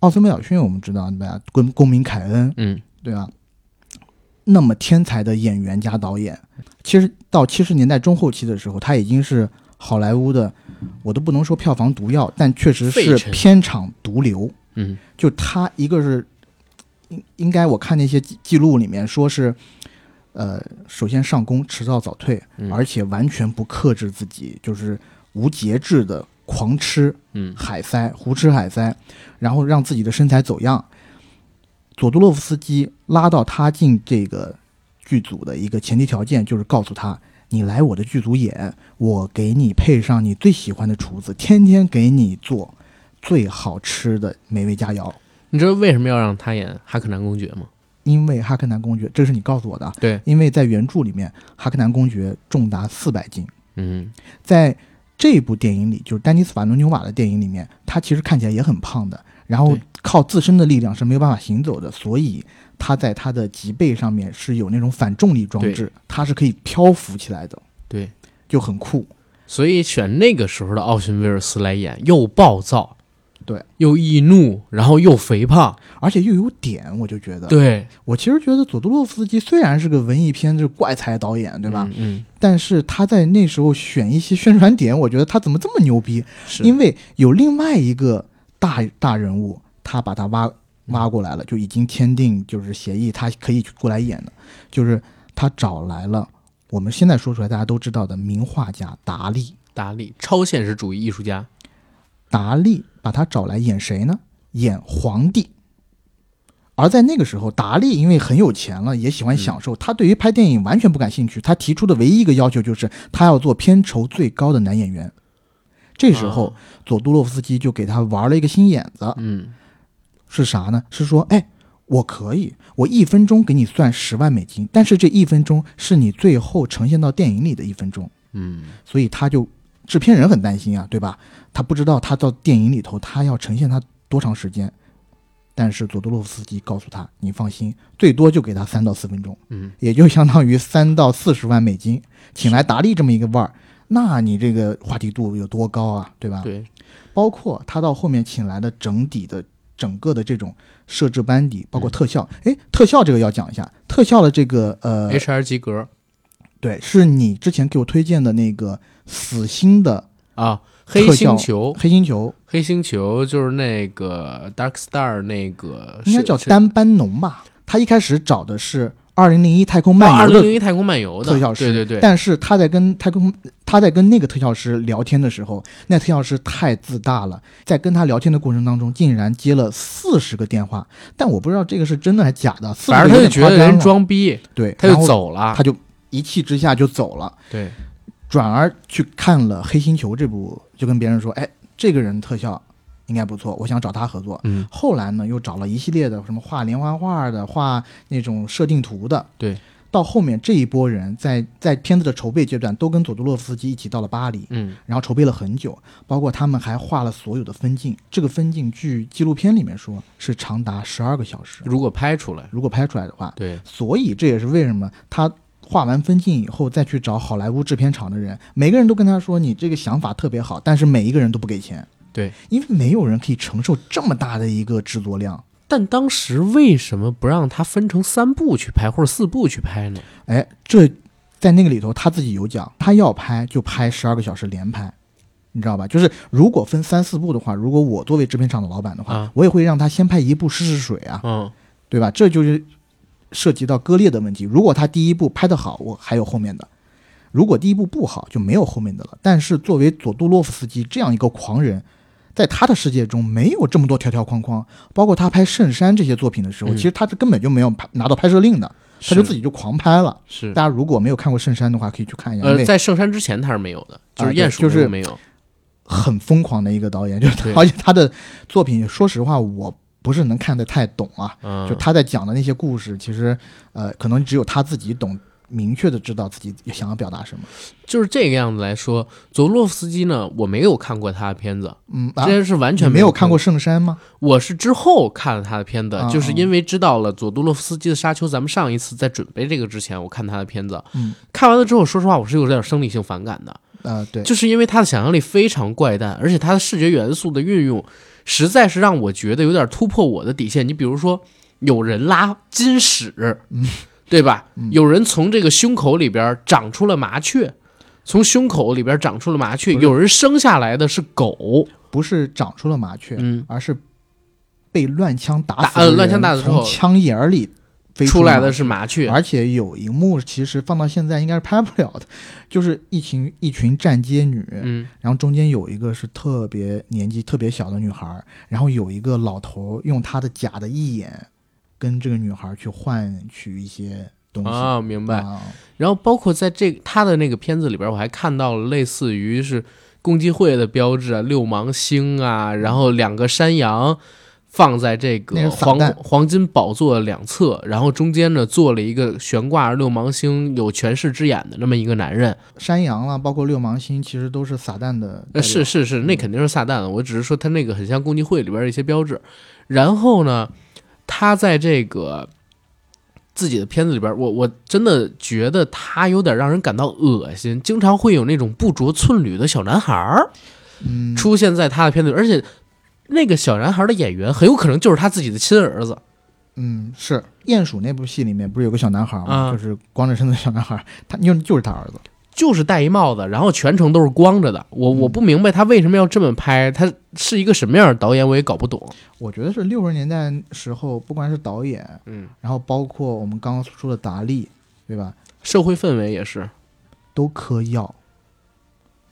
B: 奥森·威尔逊我们知道对吧？公公民凯恩，
A: 嗯
B: 对吧？那么天才的演员加导演，其实到七十年代中后期的时候，他已经是好莱坞的，我都不能说票房毒药，但确实是片场毒瘤。
A: 嗯。
B: 就他一个是应应该我看那些记记录里面说是，呃，首先上工迟到早退，
A: 嗯。
B: 而且完全不克制自己，就是无节制的狂吃
A: 嗯。
B: 海塞，胡吃海塞，然后让自己的身材走样。佐杜洛夫斯基拉到他进这个剧组的一个前提条件就是告诉他：你来我的剧组演，我给你配上你最喜欢的厨子，天天给你做最好吃的美味佳肴。
A: 你知道为什么要让他演哈克南公爵吗？
B: 因为哈克南公爵，这是你告诉我的啊。
A: 对，
B: 因为在原著里面，哈克南公爵重达四百斤，
A: 嗯
B: 在这部电影里，就是丹尼斯·法伦纽瓦的电影里面，他其实看起来也很胖的，然后靠自身的力量是没有办法行走的，所以他在他的脊背上面是有那种反重力装置，他是可以漂浮起来的，
A: 对，
B: 就很酷。
A: 所以选那个时候的奥逊·威尔斯来演，又暴躁，
B: 对，
A: 又易怒，然后又肥胖，
B: 而且又有点，我就觉得，
A: 对，
B: 我其实觉得佐多洛夫斯基虽然是个文艺片就是怪才导演，对吧？
A: 嗯，
B: 但是他在那时候选一些宣传点，我觉得他怎么这么牛逼？
A: 嗯是。
B: 因为有另外一个大大人物，他把他挖挖过来了，就已经签订就是协议，他可以过来演的，就是他找来了我们现在说出来大家都知道的名画家达利。
A: 达利，超现实主义艺术家，
B: 达利把他找来演谁呢？演皇帝。而在那个时候，达利因为很有钱了，也喜欢享受，他对于拍电影完全不感兴趣。他提出的唯一一个要求就是他要做片酬最高的男演员。这时候，佐杜洛夫斯基就给他玩了一个心眼子，
A: 嗯
B: 是啥呢？是说，哎，我可以，我一分钟给你算十万美金，但是这一分钟是你最后呈现到电影里的一分钟。
A: 嗯，
B: 所以他就制片人很担心啊，对吧？他不知道他到电影里头他要呈现他多长时间，但是佐多洛夫斯基告诉他，你放心，最多就给他三到四分钟，
A: 嗯，
B: 也就相当于三到四十万美金，请来达利这么一个腕儿，那你这个话题度有多高啊，对吧？
A: 对，
B: 包括他到后面请来的整体的整个的这种设置班底，包括特效，哎、特效这个要讲一下，特效的这个呃
A: HR 及格。
B: 对，是你之前给我推荐的那个死星的
A: 啊，黑星球，
B: 黑星球，
A: 黑星球就是那个 Dark Star 那个
B: 应该叫丹班农吧？他一开始找的是二零零一太空漫游的，
A: 零零一太空漫游的
B: 特效师
A: 对对对，
B: 但是他在跟太空他在跟那个特效师聊天的时候，那特效师太自大了，在跟他聊天的过程当中，竟然接了四十个电话，但我不知道这个是真的还是假的
A: 反正他就觉得人装逼，
B: 对，
A: 他就走了
B: 他。就一气之下就走了。
A: 对，
B: 转而去看了《黑星球》这部，就跟别人说：“哎，这个人特效应该不错，我想找他合作。”
A: 嗯，
B: 后来呢，又找了一系列的什么画连环画的、画那种设定图的。
A: 对，
B: 到后面这一波人在在片子的筹备阶段，都跟佐杜洛夫斯基一起到了巴黎，
A: 嗯
B: 然后筹备了很久，包括他们还画了所有的分镜。这个分镜据纪录片里面说是长达十二个小时，
A: 如果拍出来，
B: 如果拍出来的话，
A: 对，
B: 所以这也是为什么他画完分镜以后再去找好莱坞制片厂的人，每个人都跟他说你这个想法特别好，但是每一个人都不给钱。
A: 对，
B: 因为没有人可以承受这么大的一个制作量。
A: 但当时为什么不让他分成三部去拍或者四部去拍呢？
B: 哎，这在那个里头他自己有讲，他要拍就拍十二个小时连拍，你知道吧？就是如果分三四部的话，如果我作为制片厂的老板的话，
A: 啊
B: 我也会让他先拍一部试试水啊，
A: 嗯，
B: 对吧？这就是涉及到割裂的问题。如果他第一部拍得好，我还有后面的；如果第一部不好，就没有后面的了。但是作为佐杜洛夫斯基这样一个狂人，在他的世界中没有这么多条条框框，包括他拍《圣山》这些作品的时候，
A: 嗯。
B: 其实他是根本就没有拍拿到拍摄令的，他就自己就狂拍了。
A: 是。
B: 大家如果没有看过《圣山》的话，可以去看一下，
A: 呃，在圣山之前他是没有的，就是鼹鼠
B: 就是
A: 没有，
B: 很疯狂的一个导演，就是而且他的作品，说实话，我不是能看得太懂啊。
A: 嗯，
B: 就他在讲的那些故事，其实呃，可能只有他自己懂，明确的知道自己想要表达什么。
A: 就是这个样子来说，佐洛夫斯基呢，我没有看过他的片子，
B: 嗯啊，
A: 这件事完全
B: 没有看过
A: 过。
B: 《圣山》吗？
A: 我是之后看了他的片子，
B: 啊
A: 就是因为知道了佐杜洛夫斯基的《沙丘》，咱们上一次在准备这个之前，我看他的片子，
B: 嗯，
A: 看完了之后，说实话，我是有点生理性反感的，
B: 呃，对，
A: 就是因为他的想象力非常怪诞，而且他的视觉元素的运用，实在是让我觉得有点突破我的底线。你比如说，有人拉金屎，
B: 嗯
A: 对吧？
B: 嗯。
A: 有人从这个胸口里边长出了麻雀，从胸口里边长出了麻雀，有人生下来的是狗，
B: 不是长出了麻雀，
A: 嗯，
B: 而是被乱枪打
A: 打
B: 死
A: 乱枪打死之后
B: 从枪眼儿里飞
A: 出来的是麻雀，
B: 而且有一幕其实放到现在应该是拍不了的，就是一群一群站街女，
A: 嗯。
B: 然后中间有一个是特别年纪特别小的女孩，然后有一个老头用他的假的义眼跟这个女孩去换取一些东西。
A: 啊，明白。
B: 啊
A: 然后包括在这他的那个片子里边，我还看到了类似于是共济会的标志啊，六芒星啊，然后两个山羊放在这个黄
B: 旦
A: 黄金宝座两侧，然后中间呢做了一个悬挂着六芒星、有权势之眼的那么一个男人。
B: 山羊啊，包括六芒星，其实都是撒旦的代
A: 呃，是是是，那肯定是撒旦的。我只是说他那个很像共济会里边的一些标志。然后呢，他在这个自己的片子里边，我我真的觉得他有点让人感到恶心，经常会有那种不着寸缕的小男孩儿
B: 嗯，
A: 出现在他的片子里，而且那个小男孩的演员很有可能就是他自己的亲儿子。
B: 嗯，是鼹鼠那部戏里面不是有个小男孩吗？
A: 啊
B: 就是光着身子的小男孩，他就就是他儿子。
A: 就是戴一帽子，然后全程都是光着的。我我不明白他为什么要这么拍，他是一个什么样的导演，我也搞不懂。
B: 我觉得是六十年代时候，不管是导演，
A: 嗯，
B: 然后包括我们刚刚说的达利，对吧？
A: 社会氛围也是
B: 都嗑药，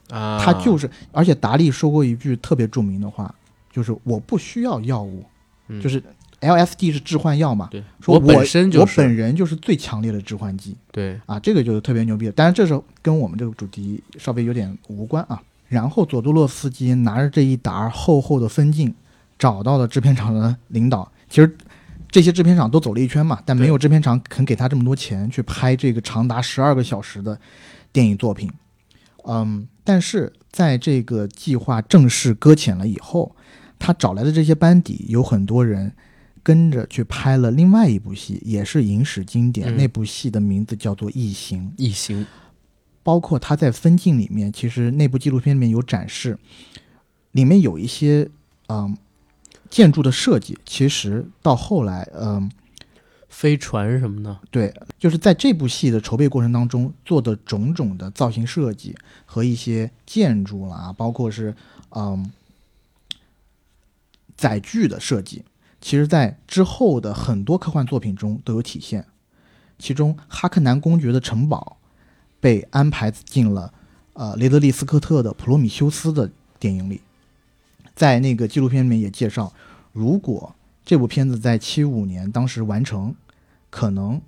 A: 啊，
B: 他就是，而且达利说过一句特别著名的话，就是我不需要药物，
A: 嗯
B: 就是 LSD 是致幻药嘛，
A: 对
B: 说
A: 我本身就是
B: 我本人就是最强烈的致幻剂
A: 对，
B: 啊，这个就是特别牛逼的。当然，这是跟我们这个主题稍微有点无关啊。然后佐杜洛夫斯基拿着这一沓厚厚的分镜，找到了制片厂的领导。其实这些制片厂都走了一圈嘛，但没有制片厂肯给他这么多钱去拍这个长达十二个小时的电影作品。嗯，但是在这个计划正式搁浅了以后，他找来的这些班底有很多人跟着去拍了另外一部戏，也是影史经典。
A: 嗯
B: 那部戏的名字叫做《异形》。
A: 异形，
B: 包括他在分镜里面，其实那部纪录片里面有展示，里面有一些嗯建筑的设计，其实到后来嗯
A: 飞船什么的，
B: 对，就是在这部戏的筹备过程当中做的种种的造型设计和一些建筑啦，包括是嗯载具的设计，其实在之后的很多科幻作品中都有体现。其中，哈克南公爵的城堡被安排进了呃雷德利·斯科特的《普罗米修斯》的电影里。在那个纪录片里面也介绍，如果这部片子在七五年当时完成，可能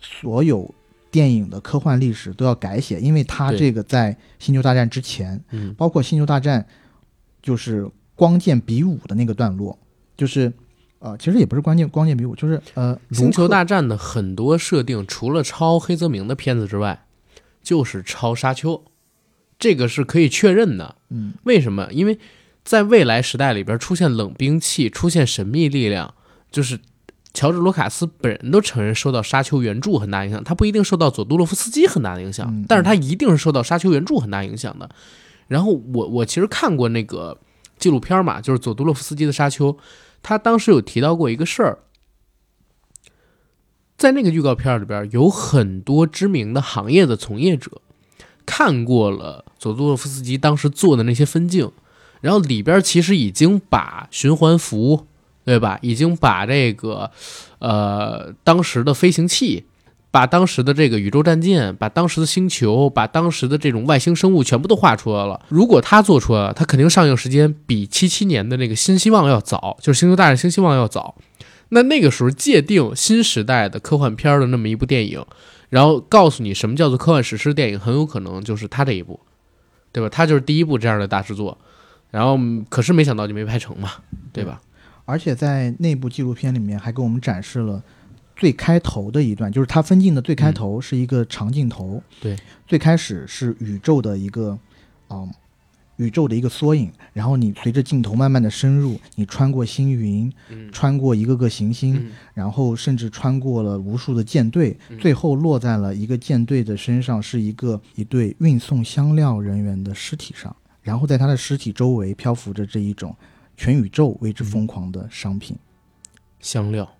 B: 所有电影的科幻历史都要改写，因为它这个在《星球大战》之前，
A: 嗯，
B: 包括《星球大战》就是光剑比武的那个段落，就是呃，其实也不是关键光剑比武，就是呃，
A: 星球大战的很多设定，除了抄黑泽明的片子之外，就是抄沙丘，这个是可以确认的。
B: 嗯
A: 为什么？因为在未来时代里边出现冷兵器，出现神秘力量，就是乔治·卢卡斯本人都承认受到沙丘原著很大影响，他不一定受到佐杜洛夫斯基很大的影响，
B: 嗯
A: 但是他一定是受到沙丘原著很大影响的。然后我我其实看过那个纪录片嘛，就是佐杜洛夫斯基的《沙丘》，他当时有提到过一个事儿，在那个预告片里边有很多知名的行业的从业者看过了佐杜洛夫斯基当时做的那些分镜，然后里边其实已经把循环服，对吧？已经把这个呃当时的飞行器。把当时的这个宇宙战舰，把当时的星球，把当时的这种外星生物全部都画出来了。如果他做出来了，他肯定上映时间比七七年的那个《新希望》要早，就是《星球大战：新希望》要早。那那个时候界定新时代的科幻片儿的那么一部电影，然后告诉你什么叫做科幻史诗电影，很有可能就是他这一部，对吧？他就是第一部这样的大制作，然后可是没想到就没拍成嘛，对吧？
B: 而且在那部纪录片里面还给我们展示了最开头的一段，就是它分镜的最开头是一个长镜头，
A: 对，
B: 最开始是宇宙的一个，嗯，宇宙的一个缩影，然后你随着镜头慢慢的深入，你穿过星云，
A: 嗯。
B: 穿过一个个行星，
A: 嗯。
B: 然后甚至穿过了无数的舰队，
A: 嗯。
B: 最后落在了一个舰队的身上，是一个一对运送香料人员的尸体上，然后在他的尸体周围漂浮着这一种全宇宙为之疯狂的商品。
A: 香料。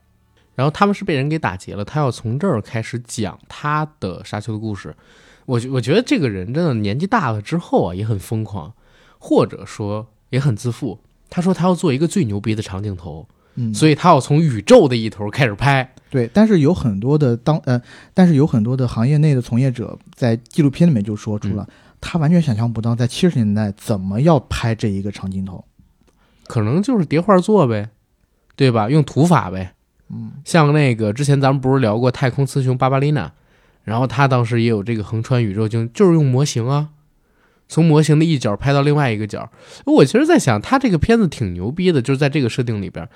A: 然后他们是被人给打劫了，他要从这儿开始讲他的沙丘的故事。我觉我觉得这个人真的年纪大了之后啊，也很疯狂，或者说也很自负。他说他要做一个最牛逼的长镜头，
B: 嗯，
A: 所以他要从宇宙的一头开始拍。
B: 对，但是有很多的当呃，但是有很多的行业内的从业者在纪录片里面就说出了，他完全想象不到在七十年代怎么要拍这一个长镜头。
A: 可能就是叠画做呗，对吧？用土法呗。
B: 嗯，
A: 像那个之前咱们不是聊过太空雌雄巴巴丽娜，然后他当时也有这个横穿宇宙经，就是用模型啊，从模型的一角拍到另外一个角。我其实在想，他这个片子挺牛逼的，就是在这个设定里边，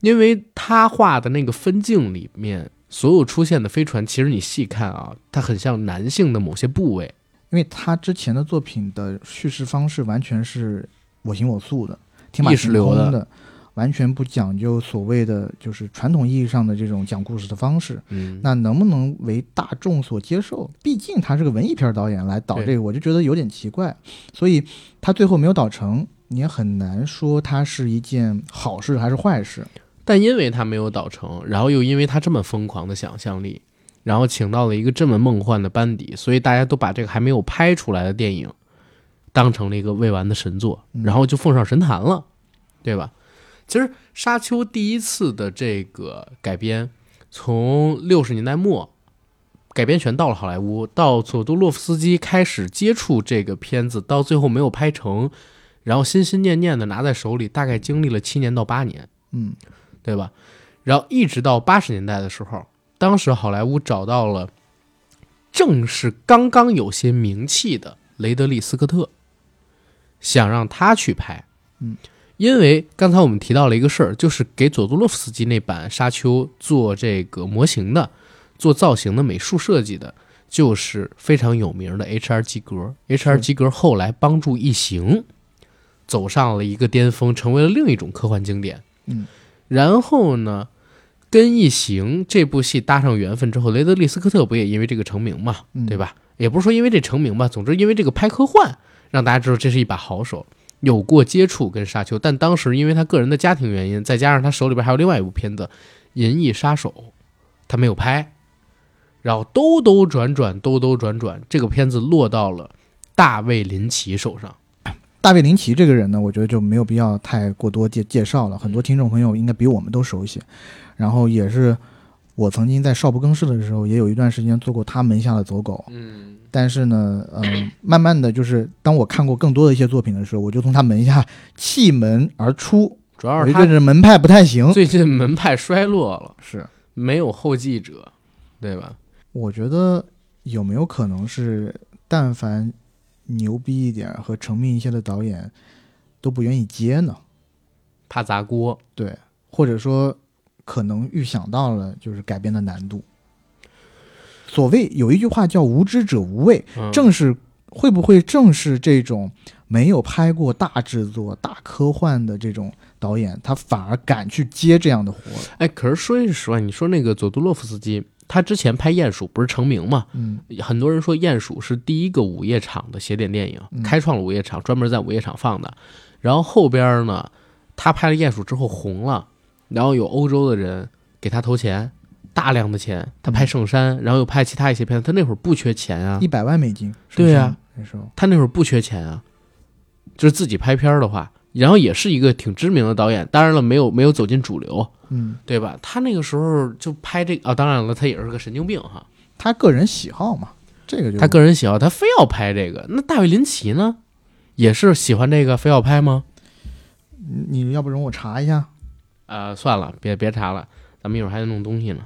A: 因为他画的那个分镜里面，所有出现的飞船，其实你细看啊，它很像男性的某些部位。
B: 因为他之前的作品的叙事方式完全是我行我素的，天马行空的，完全不讲究所谓的就是传统意义上的这种讲故事的方式。
A: 嗯，
B: 那能不能为大众所接受？毕竟他是个文艺片导演来导这个，我就觉得有点奇怪。所以他最后没有导成，你也很难说它是一件好事还是坏事。
A: 但因为他没有导成，然后又因为他这么疯狂的想象力。然后请到了一个这么梦幻的班底，所以大家都把这个还没有拍出来的电影当成了一个未完的神作，然后就奉上神坛了，对吧？其实《沙丘》第一次的这个改编，从六十年代末改编权到了好莱坞，到佐多洛夫斯基开始接触这个片子，到最后没有拍成，然后心心念念的拿在手里，大概经历了七年到八年，
B: 嗯，
A: 对吧？然后一直到八十年代的时候。当时好莱坞找到了，正是刚刚有些名气的雷德利·斯科特，想让他去拍。
B: 嗯，
A: 因为刚才我们提到了一个事儿，就是给佐杜洛夫斯基那版《沙丘》做这个模型的、做造型的美术设计的，就是非常有名的 H.R. 基格。H.R. 基格后来帮助《异形》走上了一个巅峰，成为了另一种科幻经典。
B: 嗯，
A: 然后呢？跟《异形》这部戏搭上缘分之后，雷德利·斯科特不也因为这个成名嘛，对吧？也不是说因为这成名吧，总之因为这个拍科幻，让大家知道这是一把好手，有过接触跟沙丘。但当时因为他个人的家庭原因，再加上他手里边还有另外一部片子《银翼杀手》，他没有拍。然后兜兜转转，兜兜转转，这个片子落到了大卫·林奇手上。
B: 大卫·林奇这个人呢，我觉得就没有必要太过多介介绍了，很多听众朋友应该比我们都熟悉。然后也是我曾经在少不更事的时候，也有一段时间做过他门下的走狗。
A: 嗯，
B: 但是呢，嗯，慢慢的就是当我看过更多的一些作品的时候，我就从他门下弃门而出。
A: 主要是他
B: 这门派不太行，
A: 最近门派衰落了，
B: 是
A: 没有后继者，对吧？
B: 我觉得有没有可能是，但凡牛逼一点和成名一些的导演都不愿意接呢？
A: 怕砸锅，
B: 对，或者说。可能预想到了就是改编的难度。所谓有一句话叫“无知者无畏”，正是会不会正是这种没有拍过大制作、大科幻的这种导演，他反而敢去接这样的活？
A: 哎，可是说句实话，你说那个佐杜洛夫斯基，他之前拍《鼹鼠》不是成名嘛？
B: 嗯，
A: 很多人说《鼹鼠》是第一个午夜场的邪典电影，开创了午夜场，专门在午夜场放的。然后后边呢，他拍了《鼹鼠》之后红了。然后有欧洲的人给他投钱，大量的钱，他拍《圣山》，然后又拍其他一些片子。他那会儿不缺钱啊，
B: 一百万美金。
A: 对呀，
B: 那时候
A: 他那会儿不缺钱啊，就是自己拍片的话，然后也是一个挺知名的导演。当然了，没有没有走进主流，
B: 嗯，
A: 对吧？他那个时候就拍这啊，当然了，他也是个神经病哈。
B: 他个人喜好嘛，这个就
A: 他个人喜好，他非要拍这个。那大卫林奇呢，也是喜欢这个，非要拍吗？
B: 你要不容我查一下？
A: 呃，算了，别别查了，咱们一会儿还得弄东西呢。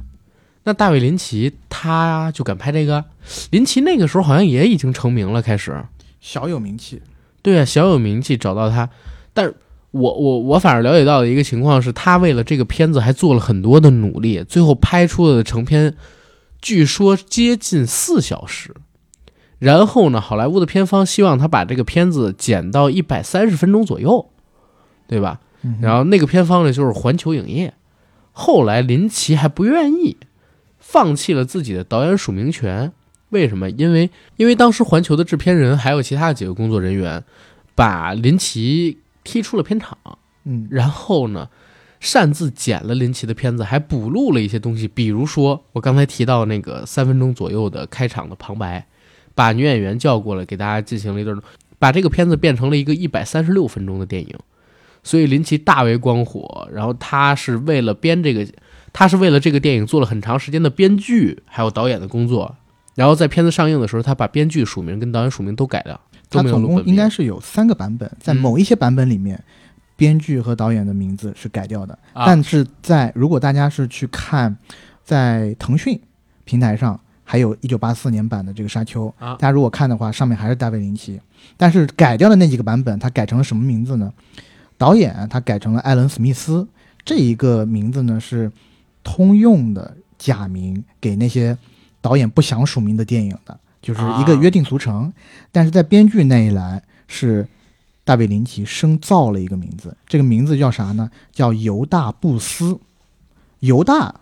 A: 那大卫林奇他就敢拍这个？林奇那个时候好像也已经成名了，开始
B: 小有名气。
A: 对啊，小有名气，找到他。但是我我我反而了解到的一个情况是，他为了这个片子还做了很多的努力，最后拍出的成片，据说接近四小时。然后呢，好莱坞的片方希望他把这个片子剪到一百三十分钟左右，对吧？然后那个片方呢，就是环球影业。后来林奇还不愿意，放弃了自己的导演署名权。为什么？因为因为当时环球的制片人还有其他几个工作人员，把林奇踢出了片场。
B: 嗯，
A: 然后呢，擅自剪了林奇的片子，还补录了一些东西，比如说我刚才提到那个三分钟左右的开场的旁白，把女演员叫过来给大家进行了一段，把这个片子变成了一个一百三十六分钟的电影。所以林奇大为光火，然后他是为了编这个，他是为了这个电影做了很长时间的编剧还有导演的工作，然后在片子上映的时候，他把编剧署名跟导演署名都改了。
B: 他总共应该是有三个版本，在某一些版本里面，编剧和导演的名字是改掉的，但是在如果大家是去看，在腾讯平台上还有一九八四年版的这个《沙丘》，大家如果看的话，上面还是大卫林奇，但是改掉的那几个版本，他改成了什么名字呢？导演他改成了艾伦·史密斯，这一个名字呢是通用的假名，给那些导演不想署名的电影的，就是一个
A: 啊
B: 约定俗成。但是在编剧那一栏是大卫林奇生造了一个名字，这个名字叫啥呢？叫犹大布斯。犹大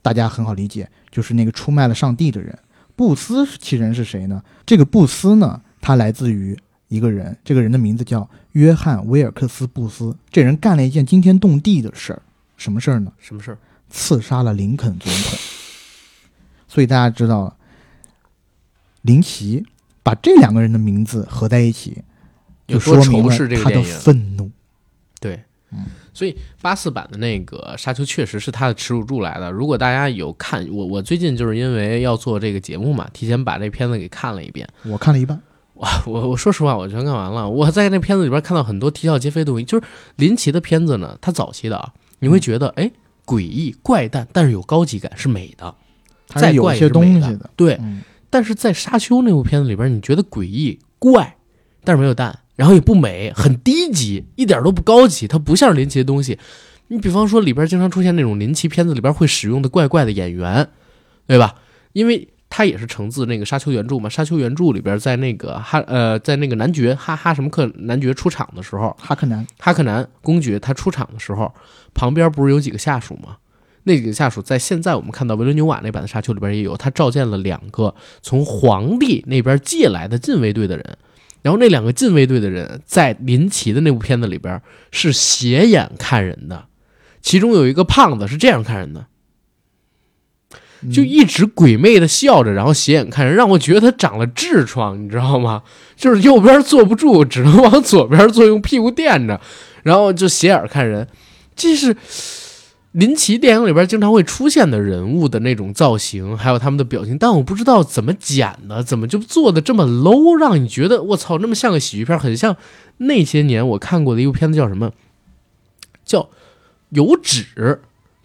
B: 大家很好理解，就是那个出卖了上帝的人。布斯其人是谁呢？这个布斯呢，他来自于一个人，这个人的名字叫约翰·威尔克斯·布斯。这人干了一件惊天动地的事儿，什么事儿呢？
A: 什么事儿？
B: 刺杀了林肯总统。所以大家知道了，林奇把这两个人的名字合在一起，就说明了
A: 仇视这个
B: 他的？愤怒。
A: 对
B: 嗯，
A: 所以八四版的那个《沙丘》确实是他的耻辱柱来的。如果大家有看我，我最近就是因为要做这个节目嘛，提前把这片子给看了一遍。
B: 我看了一半，
A: 哇，我我说实话，我全看完了。我在那片子里边看到很多啼笑皆非的东西，就是林奇的片子呢，他早期的啊，你会觉得哎诡异怪诞，但是有高级感，是美的。
B: 他
A: 怪也
B: 些
A: 是美的
B: 东西的。
A: 对，
B: 嗯，
A: 但是在《沙丘》那部片子里边，你觉得诡异怪，但是没有蛋，然后也不美，很低级，一点都不高级，它不像是林奇的东西。你比方说里边经常出现那种林奇片子里边会使用的怪怪的演员，对吧？因为它也是承自那个《沙丘》原著嘛，《沙丘》原著里边在那个哈呃在那个男爵哈哈什么克男爵出场的时候，
B: 哈克南。
A: 哈克南公爵他出场的时候，旁边不是有几个下属吗？那几个下属在现在我们看到维伦纽瓦那版的《沙丘》里边也有，他召见了两个从皇帝那边借来的禁卫队的人，然后那两个禁卫队的人在林奇的那部片子里边是斜眼看人的，其中有一个胖子是这样看人的，
B: 嗯
A: 就一直鬼魅的笑着，然后斜眼看人，让我觉得他长了痔疮，你知道吗？就是右边坐不住，只能往左边坐，用屁股垫着，然后就斜眼看人。这是林奇电影里边经常会出现的人物的那种造型，还有他们的表情，但我不知道怎么剪的，怎么就做的这么 low，让你觉得我操，那么像个喜剧片，很像那些年我看过的一部片子，叫什么？叫《有纸》，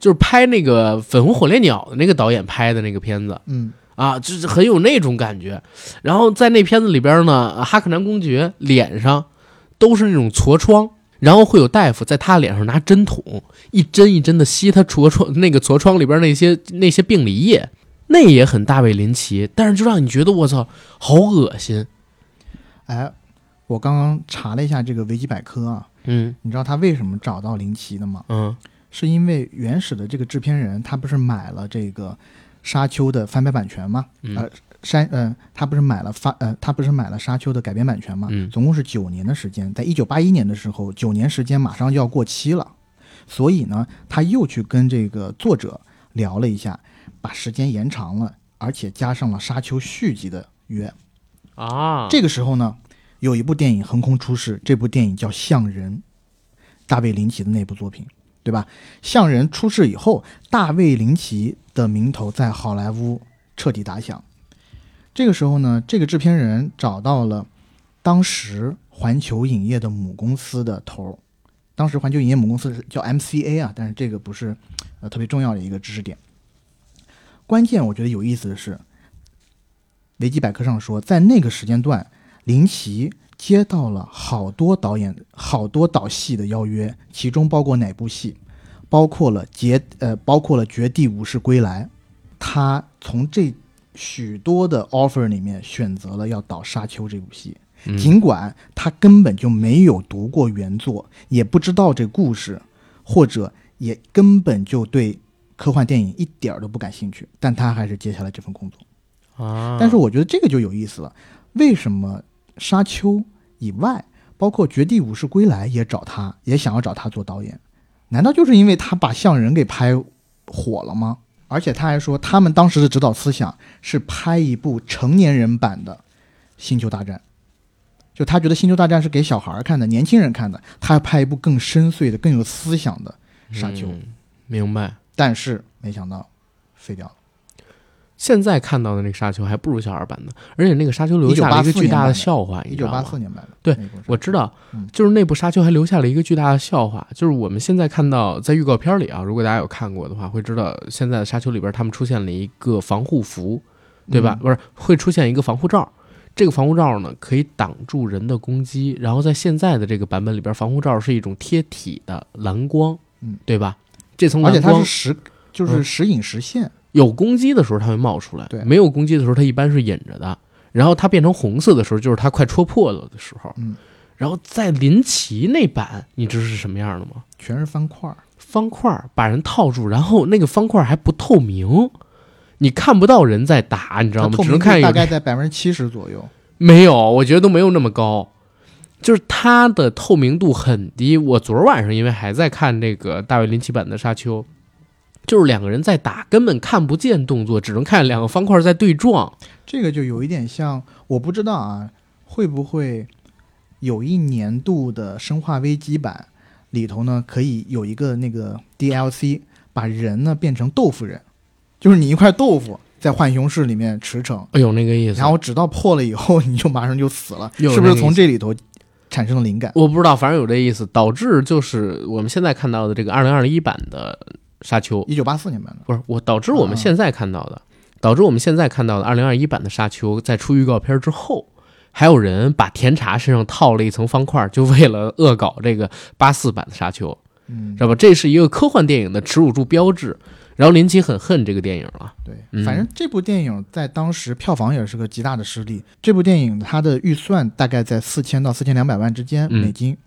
A: 就是拍那个《粉红火烈鸟》的那个导演拍的那个片子
B: 嗯，
A: 啊，就是很有那种感觉。然后在那片子里边呢，哈克南公爵脸上都是那种痤疮，然后会有大夫在他脸上拿针筒一针一针的吸他痤疮那个痤疮里边那些那些病理液，那也很大卫林奇，但是就让你觉得我操，好恶心。
B: 哎，我刚刚查了一下这个维基百科啊，
A: 嗯
B: 你知道他为什么找到林奇的吗？
A: 嗯
B: 是因为原始的这个制片人他不是买了这个《沙丘》的翻拍版权吗？
A: 嗯
B: 呃，山呃，他不是买了发呃，他不是买了《沙丘》的改编版权吗？
A: 嗯
B: 总共是九年的时间，在一九八一年的时候，九年时间马上就要过期了，所以呢，他又去跟这个作者聊了一下，把时间延长了，而且加上了《沙丘》续集的约。
A: 啊，
B: 这个时候呢，有一部电影横空出世，这部电影叫《像人》，大卫林奇的那部作品，对吧？《象人》出世以后，大卫林奇的名头在好莱坞彻底打响。这个时候呢，这个制片人找到了当时环球影业的母公司的头，当时环球影业母公司是叫 MCA 啊，但是这个不是呃特别重要的一个知识点。关键我觉得有意思的是，维基百科上说，在那个时间段，林奇接到了好多导演、好多导戏的邀约，其中包括哪部戏？包括了绝呃，包括了《绝地武士归来》。他从这许多的 offer 里面选择了要导《沙丘》这部戏，
A: 嗯
B: 尽管他根本就没有读过原作，也不知道这故事，或者也根本就对科幻电影一点儿都不感兴趣，但他还是接下了这份工作。
A: 啊，
B: 但是我觉得这个就有意思了，为什么沙丘以外，包括《绝地武士归来》也找他，也想要找他做导演？难道就是因为他把象人给拍火了吗？而且他还说，他们当时的指导思想是拍一部成年人版的《星球大战》，就他觉得《星球大战》是给小孩儿看的、年轻人看的，他要拍一部更深邃的、更有思想的《沙丘》
A: 嗯明白。
B: 但是没想到废掉了。
A: 现在看到的那个沙丘还不如小孩版的，而且那个沙丘留下了一个巨大的笑话，
B: 一九？八四年版的，
A: 对我知道
B: 嗯，
A: 就是那部沙丘还留下了一个巨大的笑话，就是我们现在看到在预告片里啊，如果大家有看过的话，会知道现在的沙丘里边他们出现了一个防护服，对吧？
B: 嗯
A: 不是会出现一个防护罩，这个防护罩呢可以挡住人的攻击，然后在现在的这个版本里边，防护罩是一种贴体的蓝光，
B: 嗯，
A: 对吧？这层
B: 而且
A: 蓝光
B: 它是实，就是
A: 嗯
B: 时隐时现。
A: 有攻击的时候它会冒出来，
B: 对
A: 没有攻击的时候它一般是隐着的。然后它变成红色的时候，就是它快戳破了的时候。
B: 嗯，
A: 然后在林奇那版，你知道是什么样的吗？
B: 全是方块儿，
A: 方块儿把人套住，然后那个方块儿还不透明，你看不到人在打，你知道吗？
B: 透明度
A: 只能看
B: 大概在百分之七十左右。
A: 没有，我觉得都没有那么高，就是它的透明度很低。我昨儿晚上因为还在看这个大卫林奇版的《沙丘》，就是两个人在打，根本看不见动作，只能看两个方块在对撞。
B: 这个就有一点像，我不知道啊，会不会有一年度的《生化危机》版里头呢，可以有一个那个 DLC，把人呢变成豆腐人，就是你一块豆腐在浣熊市里面驰骋，
A: 哎呦，那个意思。
B: 然后直到破了以后，你就马上就死了，是不是从这里头产生了灵感？
A: 我不知道，反正有这意思，导致就是我们现在看到的这个二零二一版的沙丘，
B: 一九八四年版的，
A: 不是我导致我们现在看到的，导致我们现在看到的二零二一版的沙丘，在出预告片之后，还有人把甜茶身上套了一层方块，就为了恶搞这个八四版的沙丘，
B: 嗯
A: 知，道吧？这是一个科幻电影的耻辱柱标志。然后林奇很恨这个电影了，
B: 对，
A: 嗯
B: 反正这部电影在当时票房也是个极大的失利。这部电影它的预算大概在四千到四千两百万之间
A: 嗯
B: 美金，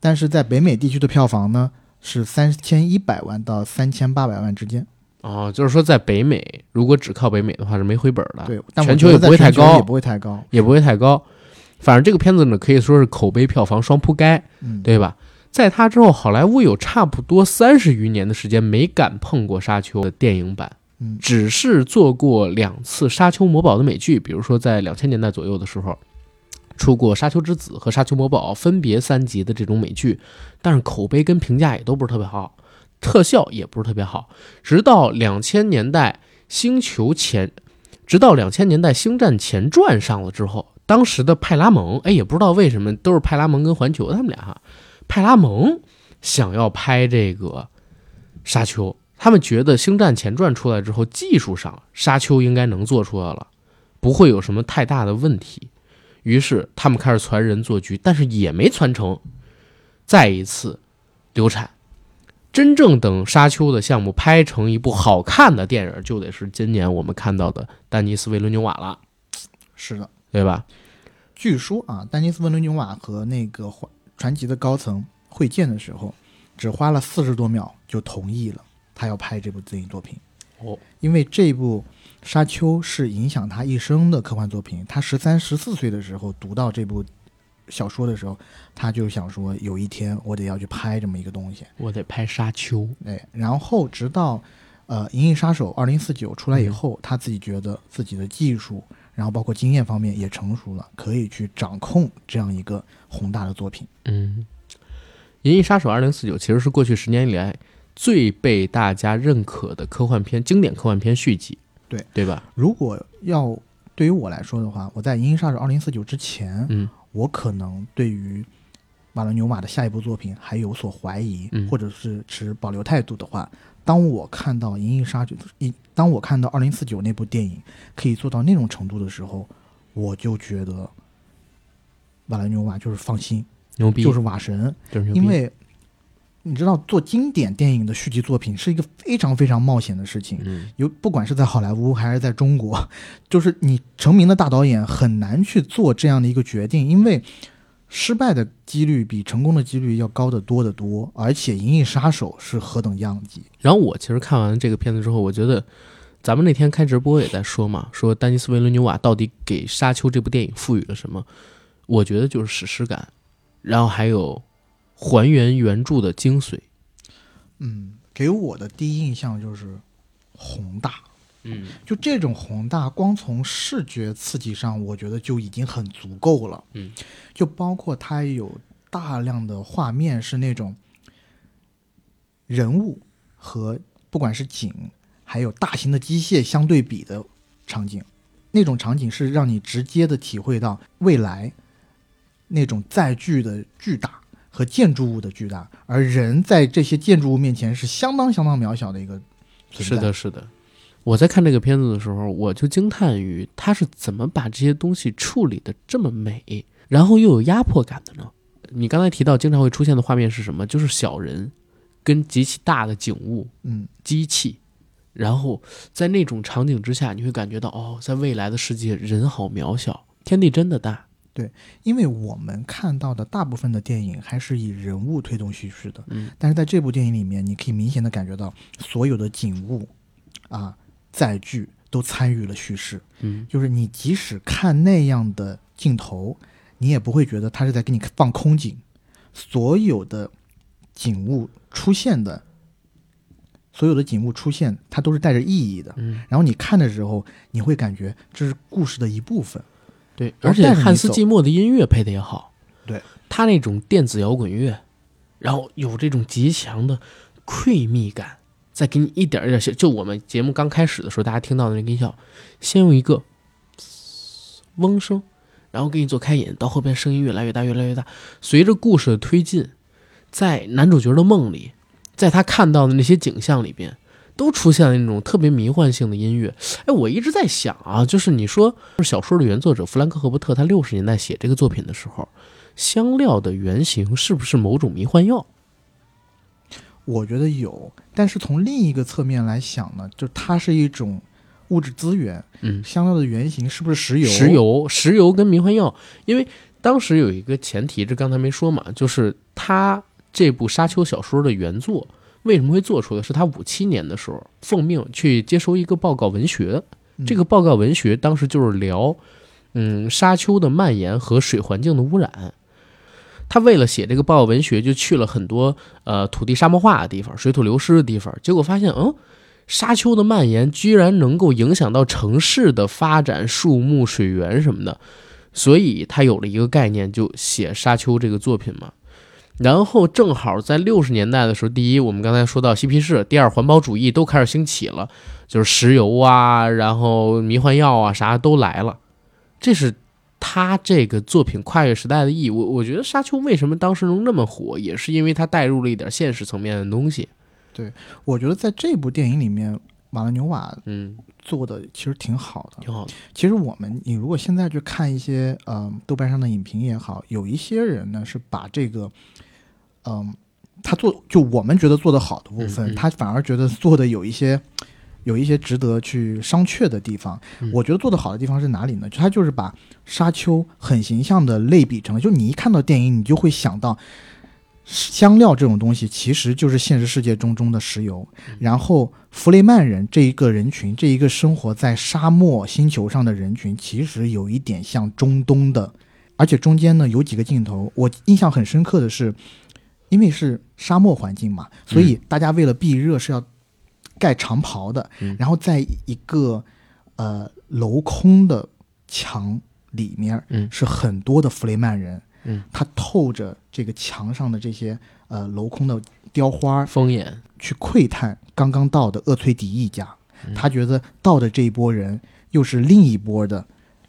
B: 但是在北美地区的票房呢是三千一百万到三千八百万之间。
A: 哦，就是说在北美，如果只靠北美的话是没回本的，
B: 对，但
A: 全球也不会太高
B: 也不会太高。
A: 也不会太高。反正这个片子呢，可以说是口碑票房双铺盖，
B: 嗯，
A: 对吧？在它之后，好莱坞有差不多三十余年的时间没敢碰过《沙丘》的电影版，
B: 嗯
A: 只是做过两次《沙丘魔堡》的美剧，比如说在两千年代左右的时候，出过《沙丘之子》和《沙丘魔堡》分别三集的这种美剧，但是口碑跟评价也都不是特别好，特效也不是特别好。直到两千年代《星球前》，直到两千年代《星战前传》上了之后，当时的派拉蒙，哎，也不知道为什么都是派拉蒙跟环球他们俩哈。派拉蒙想要拍这个《沙丘》，他们觉得《星战前传》出来之后，技术上《沙丘》应该能做出来了，不会有什么太大的问题。于是他们开始传人做局，但是也没传成，再一次流产。真正等《沙丘》的项目拍成一部好看的电影，就得是今年我们看到的丹尼斯·维伦纽瓦了，
B: 是的。
A: 对吧？
B: 据说啊，丹尼斯·维伦纽瓦和那个传奇的高层会见的时候，只花了四十多秒就同意了他要拍这部电影作品。
A: 哦，
B: 因为这部《沙丘》是影响他一生的科幻作品。他十三、十四岁的时候读到这部小说的时候，他就想说，有一天我得要去拍这么一个东西。
A: 我得拍《沙丘》。
B: 哎，然后直到呃《银翼杀手二零四九》出来以后，他自己觉得自己的技术，然后包括经验方面也成熟了，可以去掌控这样一个宏大的作品。
A: 嗯，《银翼杀手二零四九》其实是过去十年以来最被大家认可的科幻片、经典科幻片续集，
B: 对。
A: 对吧？
B: 如果要对于我来说的话，我在《银翼杀手二零四九》之前，
A: 嗯。
B: 我可能对于马伦纽瓦的下一部作品还有所怀疑，
A: 嗯。
B: 或者是持保留态度的话，当我看到《银翼杀手》一，当我看到二零四九那部电影可以做到那种程度的时候，我就觉得马伦纽瓦就是放心，
A: 牛逼，
B: 就是瓦神，
A: 就是牛逼。
B: 因为你知道做经典电影的续集作品是一个非常非常冒险的事情。
A: 嗯，
B: 有不管是在好莱坞还是在中国，就是你成名的大导演很难去做这样的一个决定，因为失败的几率比成功的几率要高得多得多。而且《银翼杀手》是何等样级，
A: 然后我其实看完这个片子之后，我觉得咱们那天开直播也在说嘛，说丹尼斯·维伦纽瓦到底给《沙丘》这部电影赋予了什么？我觉得就是史诗感，然后还有还原原著的精髓。
B: 嗯，给我的第一印象就是宏大。
A: 嗯
B: 就这种宏大，光从视觉刺激上，我觉得就已经很足够了。
A: 嗯，
B: 就包括它有大量的画面是那种人物和不管是景，还有大型的机械相对比的场景，那种场景是让你直接的体会到未来那种载具的巨大和建筑物的巨大，而人在这些建筑物面前是相当相当渺小的一个存在。
A: 是的，是的。我在看这个片子的时候，我就惊叹于他是怎么把这些东西处理的这么美，然后又有压迫感的呢？你刚才提到经常会出现的画面是什么？就是小人跟极其大的景物、
B: 嗯，
A: 机器，然后在那种场景之下，你会感觉到哦，在未来的世界，人好渺小，天地真的大。
B: 因为我们看到的大部分的电影还是以人物推动叙事的，
A: 嗯，
B: 但是在这部电影里面，你可以明显的感觉到所有的景物啊载具都参与了叙事，
A: 嗯
B: 就是你即使看那样的镜头，你也不会觉得他是在给你放空景，所有的景物出现的，所有的景物出现，它都是带着意义的。
A: 嗯，
B: 然后你看的时候，你会感觉这是故事的一部分。
A: 对，而且汉斯季默的音乐配的也好，
B: 对
A: 他那种电子摇滚乐，然后有这种极强的 creamy 感，再给你一点儿一点儿，就我们节目刚开始的时候，大家听到的那个音效，先用一个嘶嗡声，然后给你做开引，到后边声音越来越大，越来越大，随着故事的推进，在男主角的梦里，在他看到的那些景象里边。都出现了那种特别迷幻性的音乐，哎，我一直在想啊，就是你说小说的原作者弗兰克·赫伯特，他六十年代写这个作品的时候，香料的原型是不是某种迷幻药？
B: 我觉得有，但是从另一个侧面来想呢，就它是一种物质资源。
A: 嗯，
B: 香料的原型是不是石油？
A: 石油，石油跟迷幻药，因为当时有一个前提，这刚才没说嘛，就是他这部沙丘小说的原作为什么会做出的，是他五七年的时候奉命去接收一个报告文学，
B: 嗯。
A: 这个报告文学当时就是聊，嗯，沙丘的蔓延和水环境的污染。他为了写这个报告文学，就去了很多呃土地沙漠化的地方、水土流失的地方，结果发现，嗯，沙丘的蔓延居然能够影响到城市的发展、树木、水源什么的，所以他有了一个概念，就写《沙丘》这个作品嘛。然后正好在六十年代的时候，第一，我们刚才说到嬉皮士；第二，环保主义都开始兴起了，就是石油啊，然后迷幻药啊，啥都来了。这是他这个作品跨越时代的意义。我我觉得《沙丘》为什么当时能那么火，也是因为它带入了一点现实层面的东西。
B: 对我觉得在这部电影里面，马勒纽瓦
A: 嗯，
B: 做的其实挺好的。
A: 挺好的。
B: 其实我们，你如果现在去看一些呃豆瓣上的影评也好，有一些人呢是把这个，嗯、他做就我们觉得做的好的部分，
A: 嗯嗯
B: 他反而觉得做的有一些有一些值得去商榷的地方。
A: 嗯
B: 我觉得做得好的地方是哪里呢？就他就是把沙丘很形象的类比成了，就你一看到电影，你就会想到。香料这种东西其实就是现实世界中中的石油，然后弗雷曼人这一个人群，这一个生活在沙漠星球上的人群，其实有一点像中东的，而且中间呢有几个镜头，我印象很深刻的是，因为是沙漠环境嘛，所以大家为了避热是要盖长袍的，
A: 嗯。
B: 然后在一个呃镂空的墙里面，
A: 嗯。
B: 是很多的弗雷曼人，
A: 嗯，
B: 他透着这个墙上的这些呃镂空的雕花，
A: 风眼，
B: 去窥探刚刚到的厄崔迪一家，
A: 嗯。
B: 他觉得到的这一波人又是另一波的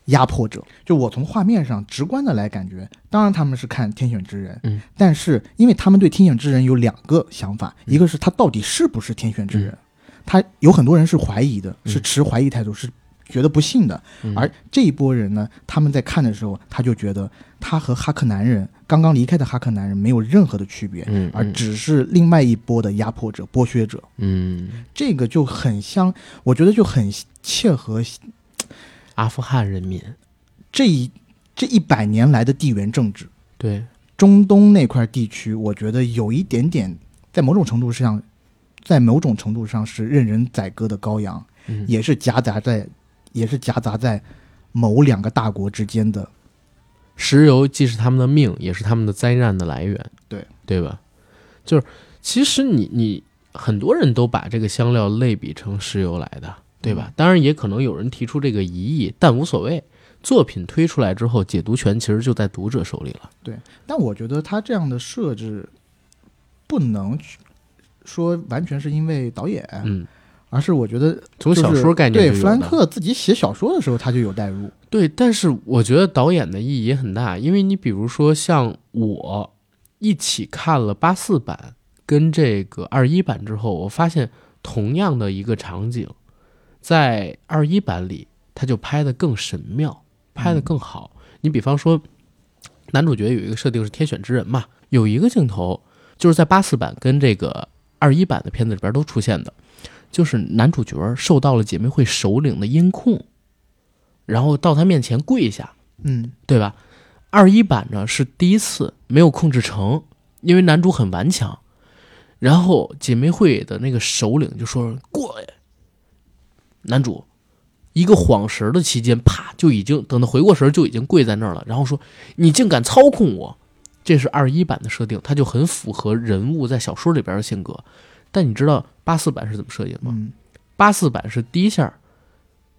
B: 压迫者。就我从画面上直观的来感觉，当然他们是看《天选之人》，
A: 嗯，
B: 但是因为他们对《天选之人》有两个想法，
A: 嗯。
B: 一个是他到底是不是天选之人，他有很多人是怀疑的，
A: 嗯。
B: 是持怀疑态度，是觉得不信的。
A: 嗯
B: 而这一波人呢，他们在看的时候，他就觉得他和哈克男人刚刚离开的哈克男人没有任何的区别，
A: 嗯，
B: 而只是另外一波的压迫者、剥削者。
A: 嗯，
B: 这个就很像，我觉得就很切合
A: 阿富汗人民，
B: 这一这一百年来的地缘政治。
A: 对，
B: 中东那块地区，我觉得有一点点，在某种程度上，在某种程度上是任人宰割的羔羊，
A: 嗯
B: 也是夹杂在，也是夹杂在某两个大国之间的。
A: 石油既是他们的命，也是他们的灾难的来源，
B: 对
A: 对吧？就是其实你你很多人都把这个香料类比成石油来的，对吧？当然也可能有人提出这个疑义，但无所谓。作品推出来之后，解读权其实就在读者手里了。
B: 对但我觉得他这样的设置，不能去说完全是因为导演，
A: 嗯，
B: 而是我觉得
A: 从小说概念
B: 对弗兰克自己写小说的时候，他就有代入。
A: 对，但是我觉得导演的意义也很大，因为你比如说像我一起看了八四版跟这个二一版之后，我发现同样的一个场景，在二一版里他就拍的更神妙，拍的更好。你比方说，男主角有一个设定是天选之人嘛，有一个镜头就是在八四版跟这个二一版的片子里边都出现的，就是男主角受到了姐妹会首领的音控，然后到他面前跪下，
B: 嗯
A: 对吧？二一版呢是第一次没有控制成，因为男主很顽强，然后姐妹会的那个首领就说过来，男主一个晃神的期间，啪就已经等他回过神就已经跪在那儿了，然后说你竟敢操控我，这是二一版的设定，它就很符合人物在小说里边的性格。但你知道八四版是怎么设计的吗？
B: 嗯
A: 八四版是第一下，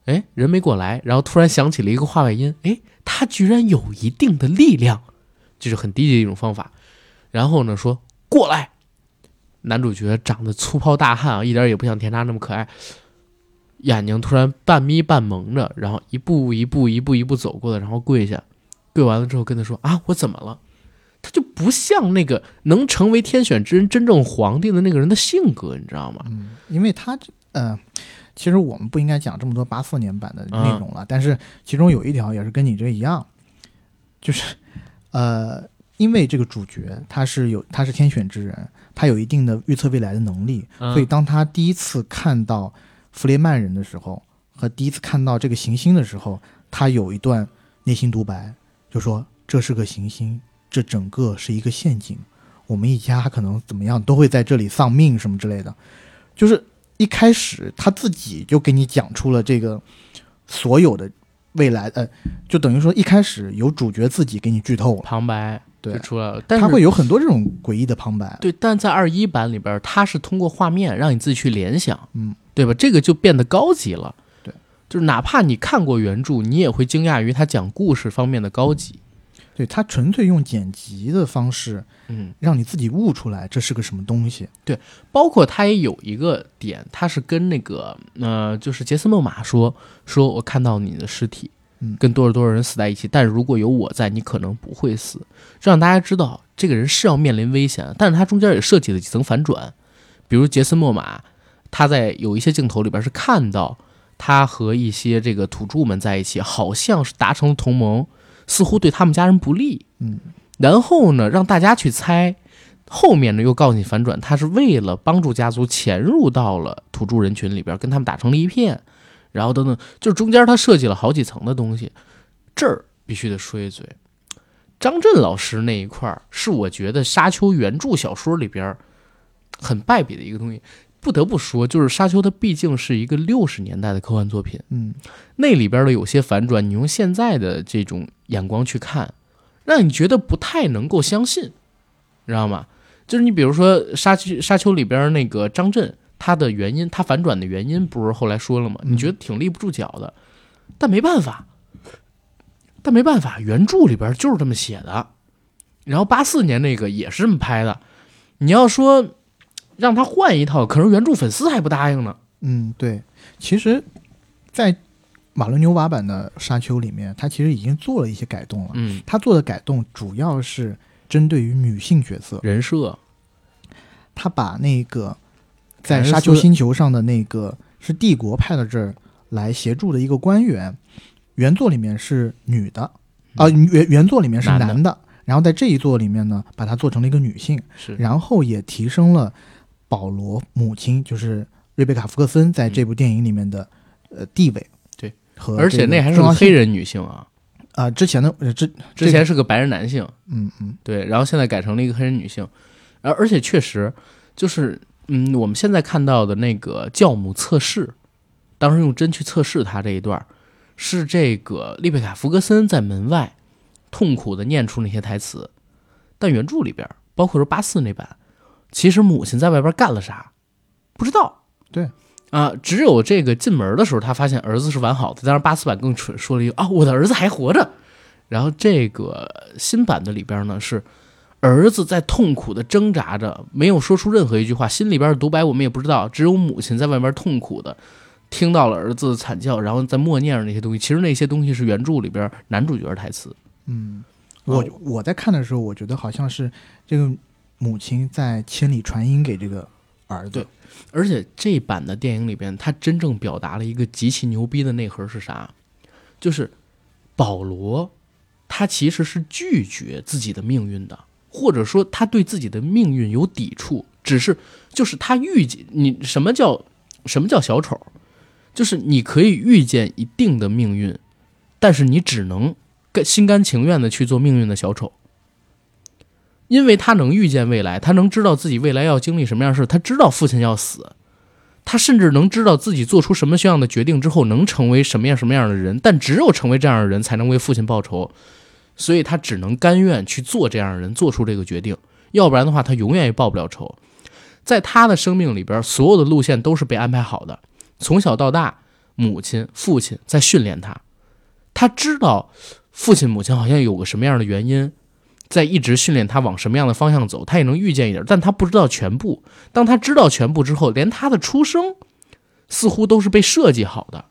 A: 哎，人没过来，然后突然响起了一个话外音，哎，他居然有一定的力量，这是很低级的一种方法。然后呢，说过来，男主角长得粗糙大汉啊，一点也不像甜茶那么可爱，眼睛突然半眯半蒙着，然后一步一步一步一步走过来，然后跪下，跪完了之后跟他说啊，我怎么了？他就不像那个能成为天选之人、真正皇帝的那个人的性格，你知道吗？
B: 嗯，因为他这呃，其实我们不应该讲这么多八四年版的内容了，但是其中有一条也是跟你这一样，就是呃，因为这个主角他是有他是天选之人，他有一定的预测未来的能力，
A: 嗯。
B: 所以当他第一次看到弗雷曼人的时候，和第一次看到这个行星的时候，他有一段内心独白，就说这是个行星，这整个是一个陷阱，我们一家可能怎么样都会在这里丧命什么之类的，就是一开始他自己就给你讲出了这个所有的未来，呃，就等于说一开始有主角自己给你剧透了，
A: 旁白
B: 对
A: 就，出来了，但是
B: 他会有很多这种诡异的旁白，
A: 对，但在二一版里边，它是通过画面让你自己去联想，
B: 嗯，
A: 对吧？这个就变得高级了。
B: 对，
A: 就是哪怕你看过原著，你也会惊讶于他讲故事方面的高级。
B: 对他纯粹用剪辑的方式
A: 嗯，
B: 让你自己悟出来这是个什么东西，对
A: 包括他也有一个点，他是跟那个呃，就是杰森·莫玛说，说我看到你的尸体，
B: 嗯。
A: 跟多少多少人死在一起，但是如果有我在，你可能不会死，这让大家知道这个人是要面临危险，但是他中间也设计了几层反转，比如杰森·莫玛，他在有一些镜头里边是看到他和一些这个土著们在一起，好像是达成了同盟，似乎对他们家人不利，
B: 嗯，
A: 然后呢，让大家去猜。后面呢，又告诉你反转，他是为了帮助家族潜入到了土著人群里边，跟他们打成了一片，然后等等，就是中间他设计了好几层的东西。这儿必须得说一嘴，张震老师那一块儿是我觉得《沙丘》原著小说里边很败笔的一个东西。不得不说，就是《沙丘》它毕竟是一个六十年代的科幻作品，
B: 嗯，
A: 那里边的有些反转，你用现在的这种眼光去看，让你觉得不太能够相信，知道吗？就是你比如说《沙丘》《沙丘》里边那个张震，他的原因，他反转的原因，不是后来说了吗？
B: 嗯
A: 你觉得挺立不住脚的，但没办法，但没办法，原著里边就是这么写的，然后八四年那个也是这么拍的，你要说让他换一套，可是原著粉丝还不答应呢。
B: 嗯，对，其实，在马伦纽瓦版的《沙丘》里面，他其实已经做了一些改动了。
A: 嗯，
B: 他做的改动主要是针对于女性角色，
A: 人设，
B: 他把那个在沙丘星球上的那个是帝国派到这儿来协助的一个官员，原作里面是女的，啊、原原作里面是
A: 男的。
B: 男的，然后在这一座里面呢，把它做成了一个女性，
A: 是。
B: 然后也提升了保罗母亲，就是瑞贝卡·福克森在这部电影里面的、呃地位。
A: 对，
B: 和
A: 而且那还是个黑人女性啊，
B: 啊、之前的呃之
A: 之前是个白人男性，
B: 嗯嗯。
A: 对，然后现在改成了一个黑人女性，而而且确实就是，嗯，我们现在看到的那个教母测试，当时用针去测试她这一段儿，是这个丽贝卡·福格森在门外痛苦的念出那些台词，但原著里边，包括说八四那版，其实母亲在外边干了啥，不知道。
B: 对。
A: 啊，只有这个进门的时候，他发现儿子是完好的。当然，八四版更蠢，说了一句啊，我的儿子还活着。然后这个新版的里边呢，是儿子在痛苦的挣扎着，没有说出任何一句话，心里边的独白我们也不知道，只有母亲在外边痛苦的听到了儿子的惨叫，然后在默念着那些东西。其实那些东西是原著里边男主角的台词。
B: 嗯，我
A: 哦
B: 我在看的时候，我觉得好像是这个母亲在千里传音给这个儿子。
A: 而且这版的电影里边，他真正表达了一个极其牛逼的内核是啥？就是保罗，他其实是拒绝自己的命运的，或者说他对自己的命运有抵触，只是就是他预见你什么叫什么叫小丑，就是你可以预见一定的命运，但是你只能甘心甘情愿的去做命运的小丑，因为他能预见未来，他能知道自己未来要经历什么样的事，他知道父亲要死。他甚至能知道自己做出什么样的决定之后能成为什么样什么样的人，但只有成为这样的人才能为父亲报仇，所以他只能甘愿去做这样的人，做出这个决定，要不然的话他永远也报不了仇。在他的生命里边，所有的路线都是被安排好的，从小到大，母亲、父亲在训练他，他知道父亲、母亲好像有个什么样的原因。在一直训练他往什么样的方向走，他也能预见一点，但他不知道全部。当他知道全部之后，连他的出生似乎都是被设计好的。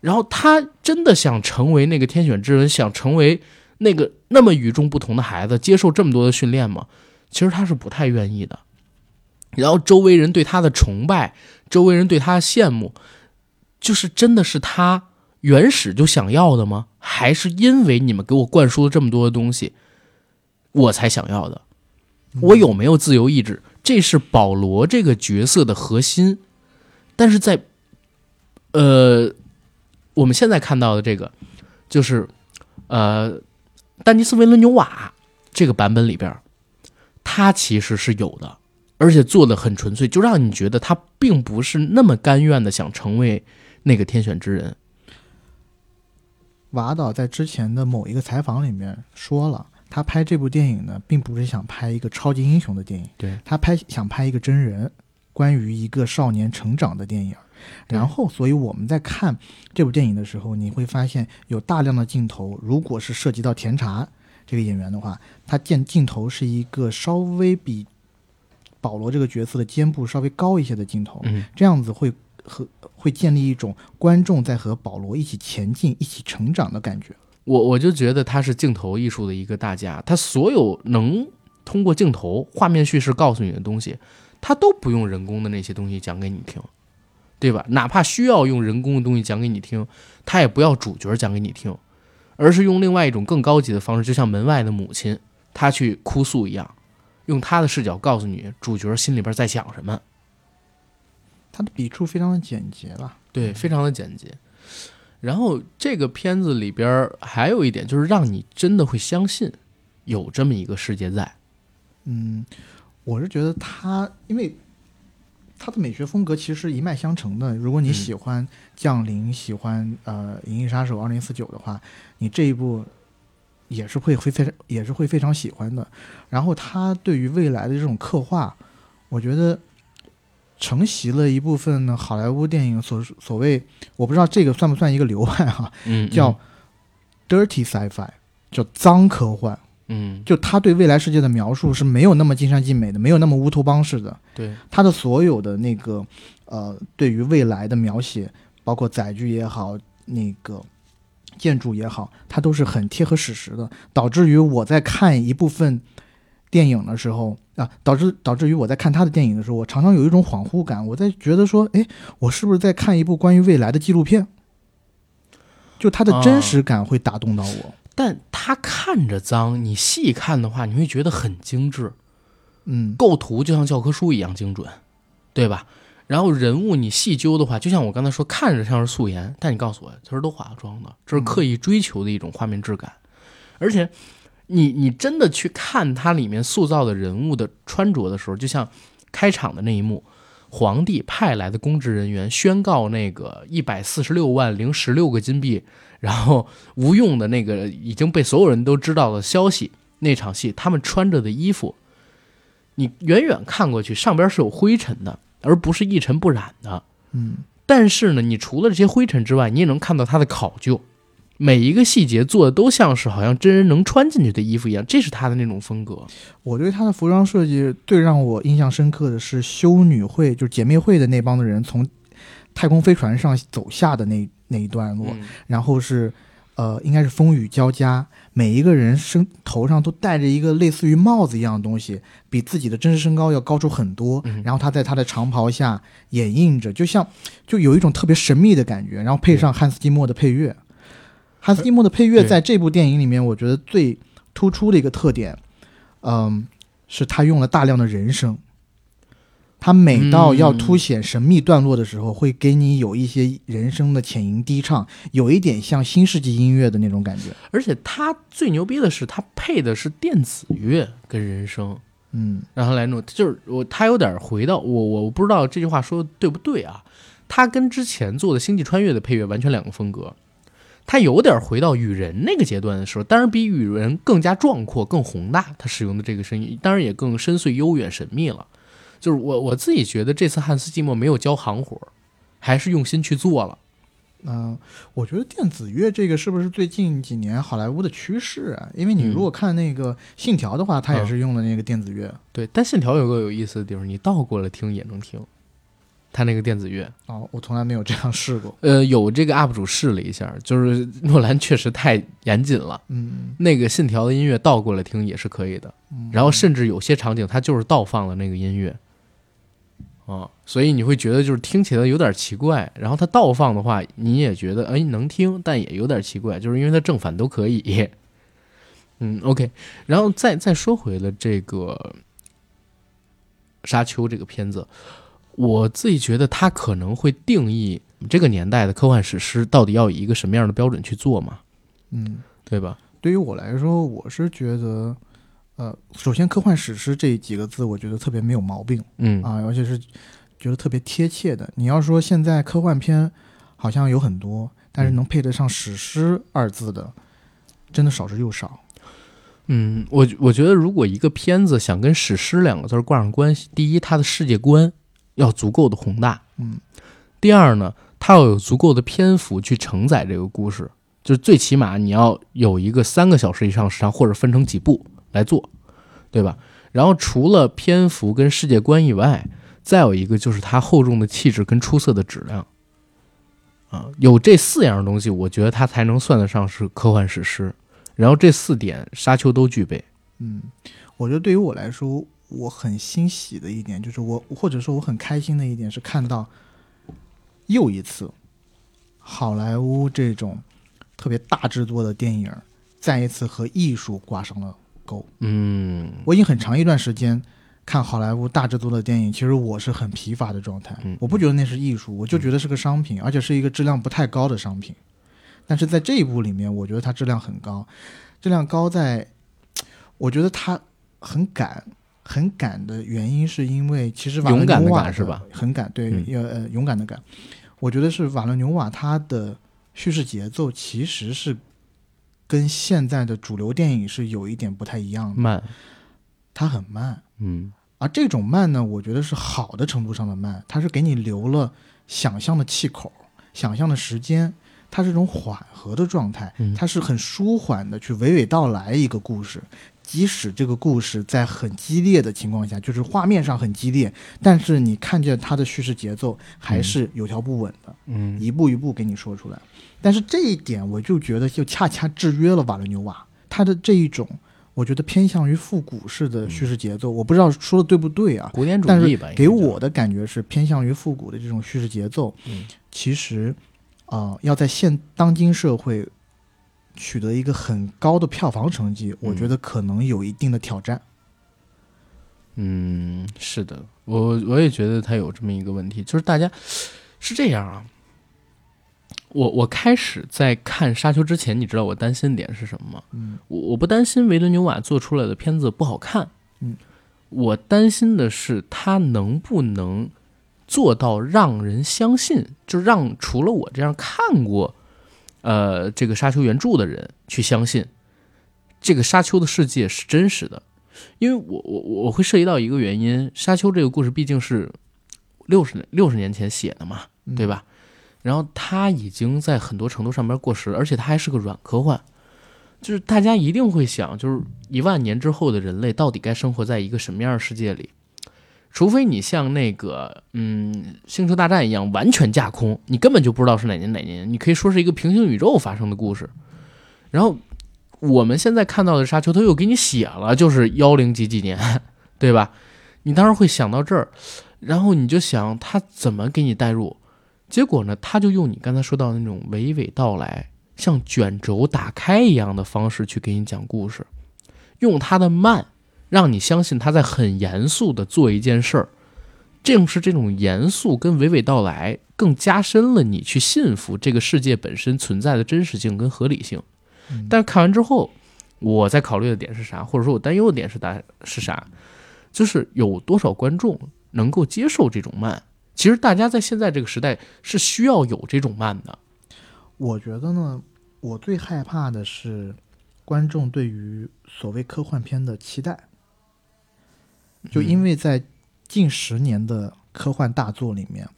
A: 然后他真的想成为那个天选之人，想成为那个那么与众不同的孩子，接受这么多的训练吗？其实他是不太愿意的。然后周围人对他的崇拜，周围人对他的羡慕，就是真的是他原始就想要的吗？还是因为你们给我灌输了这么多的东西？我才想要的，我有没有自由意志？这是保罗这个角色的核心。但是在，呃，我们现在看到的这个，就是呃，丹尼斯·维伦纽瓦这个版本里边，他其实是有的，而且做的很纯粹，就让你觉得他并不是那么甘愿的想成为那个天选之人。
B: 瓦导在之前的某一个采访里面说了。他拍这部电影呢，并不是想拍一个超级英雄的电影，
A: 对
B: 他拍想拍一个真人，关于一个少年成长的电影。然后，所以我们在看这部电影的时候，你会发现有大量的镜头，如果是涉及到甜茶这个演员的话，他见镜头是一个稍微比保罗这个角色的肩部稍微高一些的镜头，
A: 嗯，
B: 这样子会和会建立一种观众在和保罗一起前进、一起成长的感觉。
A: 我我就觉得他是镜头艺术的一个大家，他所有能通过镜头、画面叙事告诉你的东西，他都不用人工的那些东西讲给你听，对吧？哪怕需要用人工的东西讲给你听，他也不要主角讲给你听，而是用另外一种更高级的方式，就像门外的母亲他去哭诉一样，用他的视角告诉你主角心里边在想什么。
B: 他的笔触非常的简洁吧？
A: 对，非常的简洁。然后这个片子里边还有一点，就是让你真的会相信有这么一个世界在。
B: 嗯，我是觉得他，因为他的美学风格其实一脉相承的。如果你喜欢《降临》，喜欢呃《银翼杀手二零四九》的话，你这一部也是会会非常也是会非常喜欢的。然后他对于未来的这种刻画，我觉得。承袭了一部分呢，好莱坞电影所所谓，我不知道这个算不算一个流派哈，
A: 嗯，
B: 叫 dirty sci-fi，叫脏科幻，
A: 嗯，
B: 就他对未来世界的描述是没有那么尽善尽美的，没有那么乌托邦式的，
A: 对，
B: 他的所有的那个呃，对于未来的描写，包括载具也好，那个建筑也好，它都是很贴合史实的，导致于我在看一部分。电影的时候啊，导致导致于我在看他的电影的时候，我常常有一种恍惚感。我在觉得说，哎，我是不是在看一部关于未来的纪录片？就他的真实感会打动到我。
A: 但他看着脏，你细看的话，你会觉得很精致。
B: 嗯，
A: 构图就像教科书一样精准，对吧？然后人物你细究的话，就像我刚才说，看着像是素颜，但你告诉我，其实都化妆的，这是刻意追求的一种画面质感，而且。你你真的去看它里面塑造的人物的穿着的时候，就像开场的那一幕，皇帝派来的公职人员宣告那个一百四十六万零十六个金币，然后无用的那个已经被所有人都知道的消息，那场戏他们穿着的衣服，你远远看过去上边是有灰尘的，而不是一尘不染的。
B: 嗯，
A: 但是呢，你除了这些灰尘之外，你也能看到它的考究。每一个细节做的都像是好像真人能穿进去的衣服一样，这是他的那种风格。
B: 我对他的服装设计最让我印象深刻的是修女会，就是姐妹会的那帮的人从太空飞船上走下的那那一段落，然后是呃，应该是风雨交加，每一个人身头上都戴着一个类似于帽子一样的东西，比自己的真实身高要高出很多。然后他在他的长袍下掩映着，就像就有一种特别神秘的感觉。然后配上汉斯季默的配乐。汉斯季默的配乐在这部电影里面，我觉得最突出的一个特点，嗯，是他用了大量的人声，他每到要凸显神秘段落的时候，会给你有一些人声的浅吟低唱，有一点像新世纪音乐的那种感觉。
A: 而且他最牛逼的是，他配的是电子乐跟人声，
B: 嗯。
A: 然后来弄，就是我他有点回到我我我不知道这句话说的对不对啊？他跟之前做的《星际穿越》的配乐完全两个风格，他有点回到雨人那个阶段的时候，当然比雨人更加壮阔、更宏大，他使用的这个声音当然也更深邃、悠远、神秘了。就是我我自己觉得这次汉斯季默没有交行活儿，还是用心去做了。
B: 嗯、我觉得电子乐这个是不是最近几年好莱坞的趋势啊？因为你
A: 嗯
B: 如果看那个《信条》的话，它也是用的那个电子乐。
A: 对，但信条有个有意思的地方，你倒过来听也能听，他那个电子乐。
B: 哦，我从来没有这样试过。
A: 呃，有这个 UP 主试了一下，就是诺兰确实太严谨了。
B: 嗯，
A: 那个信条的音乐倒过来听也是可以的，
B: 嗯
A: 然后甚至有些场景它就是倒放了那个音乐，啊，所以你会觉得就是听起来有点奇怪。然后它倒放的话，你也觉得哎能听，但也有点奇怪，就是因为它正反都可以。嗯，OK，然后再再说回了这个《沙丘》这个片子，我自己觉得它可能会定义这个年代的科幻史诗到底要以一个什么样的标准去做嘛，
B: 嗯，
A: 对吧？
B: 对于我来说，我是觉得，呃，首先科幻史诗这几个字，我觉得特别没有毛病
A: 嗯
B: 啊，而且是觉得特别贴切的。你要说现在科幻片好像有很多，但是能配得上史诗二字的，真的少之又少。
A: 嗯，我我觉得如果一个片子想跟史诗两个字儿挂上关系，第一，它的世界观要足够的宏大；
B: 嗯
A: 第二呢，它要有足够的篇幅去承载这个故事，就是最起码你要有一个三个小时以上时长，或者分成几部来做，对吧？然后除了篇幅跟世界观以外，再有一个就是它厚重的气质跟出色的质量。啊，有这四样东西，我觉得它才能算得上是科幻史诗。然后这四点，沙丘都具备。
B: 嗯，我觉得对于我来说，我很欣喜的一点就是我，或者说我很开心的一点是看到又一次好莱坞这种特别大制作的电影，再一次和艺术挂上了钩。
A: 嗯，
B: 我已经很长一段时间看好莱坞大制作的电影，其实我是很疲乏的状态。
A: 嗯
B: 我不觉得那是艺术，我就觉得是个商品，而且是一个质量不太高的商品。但是在这一部里面，我觉得它质量很高，质量高在，我觉得它很赶，很赶的原因是因为其实瓦伦纽瓦
A: 是吧？
B: 很赶，对，
A: 嗯
B: 要呃勇敢的赶。我觉得是瓦伦纽瓦他的叙事节奏其实是跟现在的主流电影是有一点不太一样的，
A: 慢，
B: 它很慢。
A: 嗯
B: 而这种慢呢，我觉得是好的程度上的慢，它是给你留了想象的气口、想象的时间，它是一种缓和的状态
A: 嗯，
B: 它是很舒缓的去娓娓道来一个故事。即使这个故事在很激烈的情况下，就是画面上很激烈，但是你看见它的叙事节奏还是有条不紊的，
A: 嗯
B: 一步一步给你说出来。但是这一点，我就觉得就恰恰制约了瓦伦纽瓦，他的这一种，我觉得偏向于复古式的叙事节奏，我不知道说的对不对啊？
A: 古典主
B: 但是
A: 义吧，
B: 给
A: 应该叫
B: 我的感觉是偏向于复古的这种叙事节奏。
A: 嗯
B: 其实，啊、要在现当今社会取得一个很高的票房成绩，我
A: 嗯
B: 觉得可能有一定的挑战。
A: 嗯，是的，我我也觉得他有这么一个问题，就是大家是这样啊。我我开始在看《沙丘》之前，你知道我担心点是什么吗？
B: 嗯
A: 我我不担心维伦纽瓦做出来的片子不好看，
B: 嗯，
A: 我担心的是他能不能做到让人相信，就让除了我这样看过呃这个《沙丘》原著的人去相信这个沙丘的世界是真实的，因为我我我会涉及到一个原因，《沙丘》这个故事毕竟是六十六十年前写的嘛，
B: 嗯
A: 对吧？然后它已经在很多程度上面过时了，而且它还是个软科幻，就是大家一定会想，就是一万年之后的人类到底该生活在一个什么样的世界里？除非你像那个嗯《星球大战》一样完全架空，你根本就不知道是哪年哪年，你可以说是一个平行宇宙发生的故事。然后我们现在看到的沙丘，它又给你写了，就是幺零几几年，对吧？你当然会想到这儿，然后你就想他怎么给你带入，结果呢，他就用你刚才说到的那种娓娓道来，像卷轴打开一样的方式去给你讲故事，用他的慢，让你相信他在很严肃的做一件事儿，正是这种严肃跟娓娓道来，更加深了你去信服这个世界本身存在的真实性跟合理性。
B: 嗯
A: 但是看完之后，我在考虑的点是啥，或者说我担忧的点是啥是啥？就是有多少观众能够接受这种慢？其实大家在现在这个时代是需要有这种慢的。
B: 我觉得呢，我最害怕的是观众对于所谓科幻片的期待，就因为在近十年的科幻大作里面，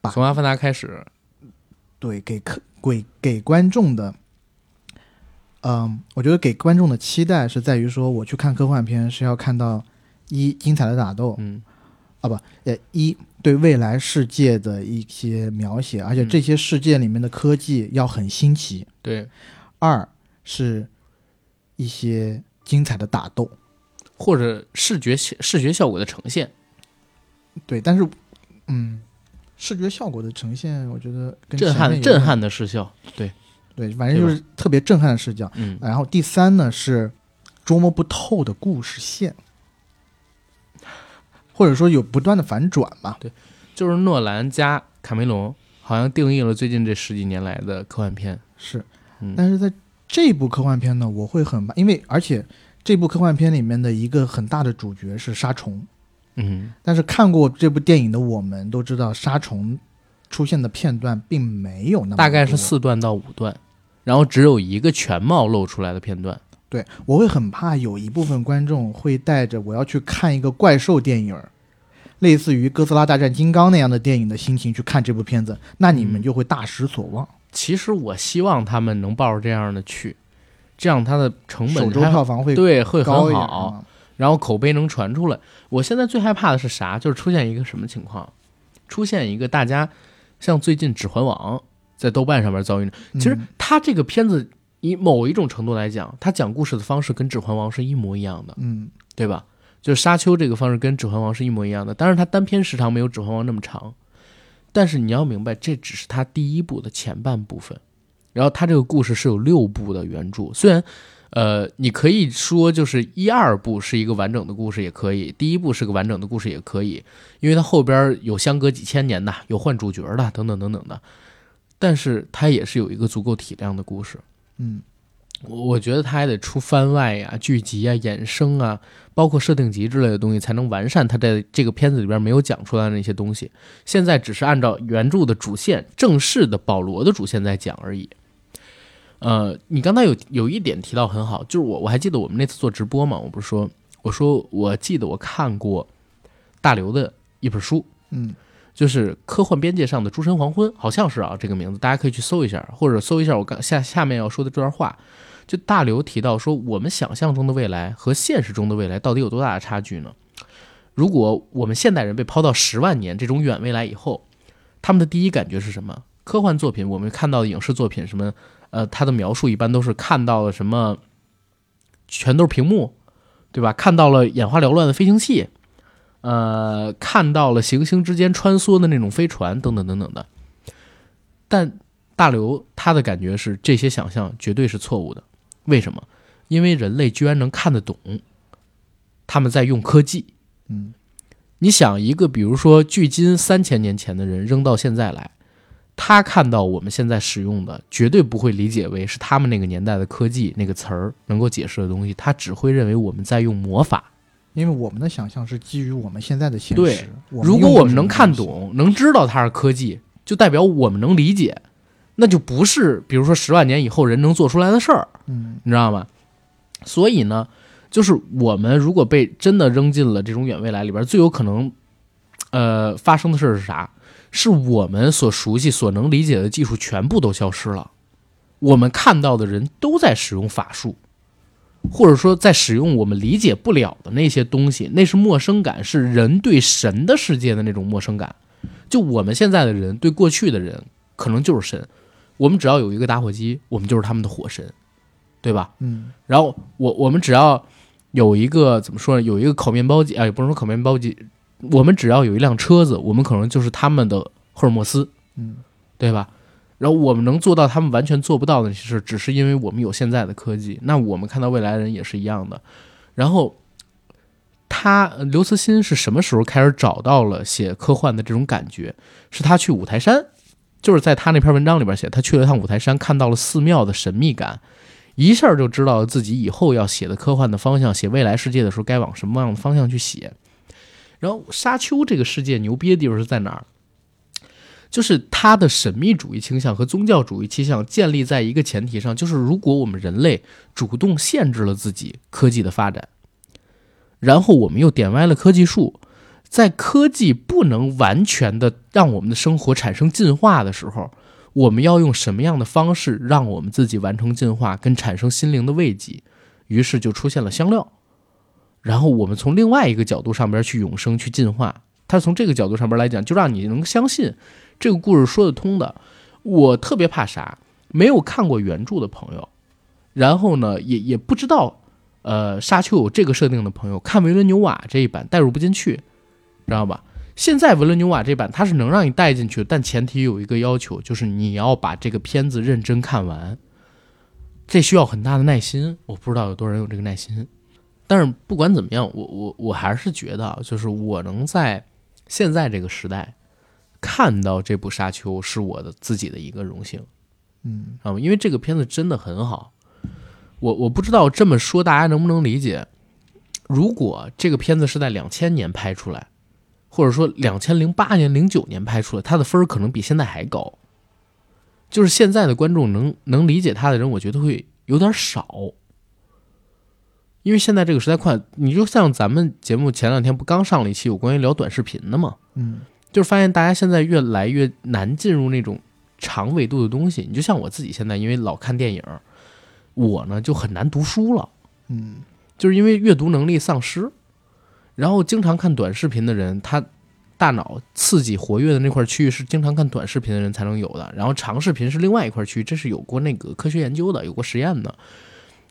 B: 把
A: 从《阿凡达》开始，
B: 对给客给给观众的，嗯，我觉得给观众的期待是在于说，我去看科幻片是要看到一精彩的打斗，
A: 嗯。
B: 呃，一对未来世界的一些描写，而且
A: 嗯。
B: 这些世界里面的科技要很新奇；
A: 对，
B: 二是一些精彩的打斗，
A: 或者视觉视觉效果的呈现。
B: 对，但是嗯，视觉效果的呈现，我觉得跟
A: 震撼震撼的视效，对，
B: 对，反正就是特别震撼的视角。
A: 嗯，
B: 然后第三呢是捉摸不透的故事线，或者说有不断的反转吧。
A: 对就是诺兰加卡梅隆好像定义了最近这十几年来的科幻片。
B: 是，
A: 嗯
B: 但是在这部科幻片呢，我会很因为而且这部科幻片里面的一个很大的主角是杀虫，
A: 嗯，
B: 但是看过这部电影的我们都知道，杀虫出现的片段并没有那么
A: 大概是四段到五段，然后只有一个全貌露出来的片段。
B: 对，我会很怕有一部分观众会带着我要去看一个怪兽电影儿，类似于《哥斯拉大战金刚》那样的电影的心情去看这部片子，那你们
A: 嗯
B: 就会大失所望。
A: 其实我希望他们能抱着这样的去，这样它的成
B: 首周
A: 本还
B: 票房会
A: 对会很好，
B: 啊。
A: 然后口碑能传出来。我现在最害怕的是啥？就是出现一个什么情况？出现一个大家像最近《指环王》在豆瓣上面遭遇，其实
B: 嗯
A: 它这个片子以某一种程度来讲，它讲故事的方式跟《指环王》是一模一样的，
B: 嗯
A: 对吧？就是沙丘这个方式跟《指环王》是一模一样的，当然它单片时长没有《指环王》那么长，但是你要明白，这只是它第一部的前半部分，然后它这个故事是有六部的原著，虽然。呃，你可以说就是一二部是一个完整的故事，也可以；第一部是个完整的故事，也可以，因为它后边有相隔几千年的，有换主角的，等等等等的。但是它也是有一个足够体量的故事。
B: 嗯
A: 我我觉得它还得出番外呀、剧集啊、衍生啊，包括设定集之类的东西，才能完善它在这个片子里边没有讲出来的那些东西。现在只是按照原著的主线，正式的保罗的主线在讲而已。呃，你刚才有有一点提到很好，就是我我还记得我们那次做直播嘛，我不是说我说我记得我看过大刘的一本书，
B: 嗯
A: 就是科幻边界上的诸神黄昏，好像是啊这个名字，大家可以去搜一下，或者搜一下我刚下下面要说的这段话。就大刘提到说，我们想象中的未来和现实中的未来到底有多大的差距呢？如果我们现代人被抛到十万年这种远未来以后，他们的第一感觉是什么？科幻作品我们看到的影视作品什么？呃，他的描述一般都是看到了什么，全都是屏幕，对吧？看到了眼花缭乱的飞行器，呃，看到了行星之间穿梭的那种飞船，等等等等的。但大刘他的感觉是，这些想象绝对是错误的。为什么？因为人类居然能看得懂，他们在用科技。
B: 嗯
A: 你想，一个比如说距今三千年前的人扔到现在来，他看到我们现在使用的，绝对不会理解为是他们那个年代的科技那个词儿能够解释的东西，他只会认为我们在用魔法。
B: 因为我们的想象是基于我们现在的现
A: 对
B: 实。
A: 如果我们能看
B: 懂，
A: 懂，能知道它是科技，就代表我们能理解，那就不是比如说十万年以后人能做出来的事儿，
B: 嗯
A: 你知道吗？所以呢，就是我们如果被真的扔进了这种远未来里边，最有可能，呃，发生的事儿是啥？是我们所熟悉、所能理解的技术全部都消失了，我们看到的人都在使用法术，或者说在使用我们理解不了的那些东西，那是陌生感，是人对神的世界的那种陌生感。就我们现在的人对过去的人，可能就是神。我们只要有一个打火机，我们就是他们的火神，对吧？
B: 嗯
A: 然后我我们只要有一个怎么说呢？有一个烤面包机啊，也不能说烤面包机，我们只要有一辆车子，我们可能就是他们的赫尔墨斯，
B: 嗯
A: 对吧？然后我们能做到他们完全做不到的那些事，只是因为我们有现在的科技。那我们看到未来人也是一样的。然后他呃刘慈欣是什么时候开始找到了写科幻的这种感觉？是他去五台山，就是在他那篇文章里边写，他去了趟五台山，看到了寺庙的神秘感，一下就知道自己以后要写的科幻的方向，写未来世界的时候该往什么样的方向去写。然后沙丘这个世界牛逼的地方是在哪儿？就是它的神秘主义倾向和宗教主义倾向建立在一个前提上，就是如果我们人类主动限制了自己科技的发展，然后我们又点歪了科技树，在科技不能完全的让我们的生活产生进化的时候，我们要用什么样的方式让我们自己完成进化跟产生心灵的慰藉？于是就出现了香料，然后我们从另外一个角度上边去永生去进化。他从这个角度上边来讲，就让你能相信这个故事说得通的。我特别怕啥？没有看过原著的朋友，然后呢，也也不知道，呃，沙丘有这个设定的朋友，看维伦纽瓦这一版代入不进去，知道吧？现在维伦纽瓦这版它是能让你带进去，但前提有一个要求，就是你要把这个片子认真看完，这需要很大的耐心。我不知道有多少人有这个耐心，但是不管怎么样，我我我还是觉得，就是我能在。现在这个时代，看到这部《沙丘》是我的自己的一个荣幸，
B: 嗯
A: 啊，因为这个片子真的很好。我我不知道这么说大家能不能理解。如果这个片子是在两千年拍出来，或者说两千零八年、零九年拍出来，它的分儿可能比现在还高。就是现在的观众能能理解他的人，我觉得会有点少。因为现在这个时代快，你就像咱们节目前两天不刚上了一期有关于聊短视频的吗？
B: 嗯，
A: 就是发现大家现在越来越难进入那种长维度的东西。你就像我自己现在，因为老看电影，我呢就很难读书了。
B: 嗯，
A: 就是因为阅读能力丧失，然后经常看短视频的人，他大脑刺激活跃的那块区域是经常看短视频的人才能有的，然后长视频是另外一块区域，这是有过那个科学研究的，有过实验的。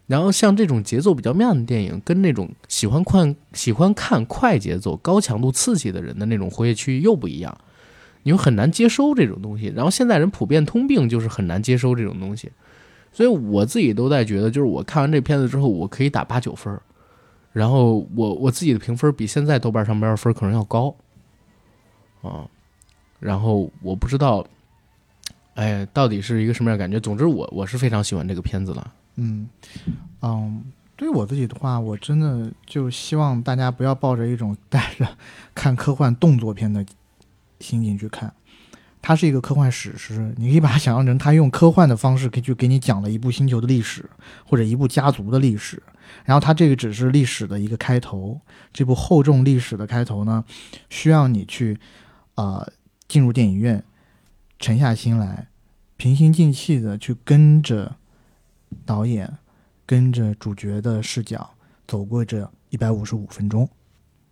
A: 然后像这种节奏比较慢的电影，跟那种喜欢看喜欢看快节奏、高强度刺激的人的那种活跃区域又不一样，你又很难接收这种东西。然后现在人普遍通病就是很难接收这种东西，所以我自己都在觉得，就是我看完这片子之后，我可以打八九分，然后我我自己的评分比现在豆瓣上边的分可能要高，啊，然后我不知道，哎，到底是一个什么样感觉？总之我我是非常喜欢这个片子了。
B: 嗯，嗯，对于我自己的话，我真的就希望大家不要抱着一种 带着看科幻动作片的心情去看。它是一个科幻史诗，你可以把它想象成它用科幻的方式，可以去给你讲了一部星球的历史，或者一部家族的历史。然后它这个只是历史的一个开头，这部厚重历史的开头呢，需要你去呃进入电影院，沉下心来，平心静气的去跟着。导演跟着主角的视角走过这一百五十五分钟，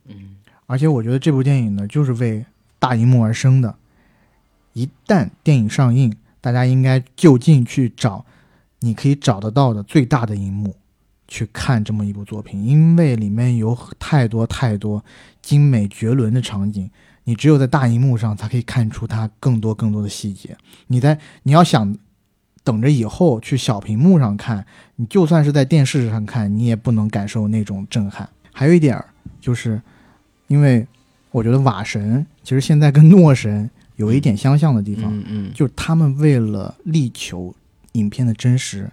A: 嗯，
B: 而且我觉得这部电影呢，就是为大荧幕而生的。一旦电影上映，大家应该就近去找你可以找得到的最大的荧幕去看这么一部作品，因为里面有太多太多精美绝伦的场景，你只有在大荧幕上才可以看出它更多更多的细节。你在你要想。等着以后去小屏幕上看，你就算是在电视上看，你也不能感受那种震撼。还有一点儿，就是因为我觉得瓦神其实现在跟诺神有一点相像的地方，
A: 嗯嗯，
B: 就是他们为了力求影片的真实，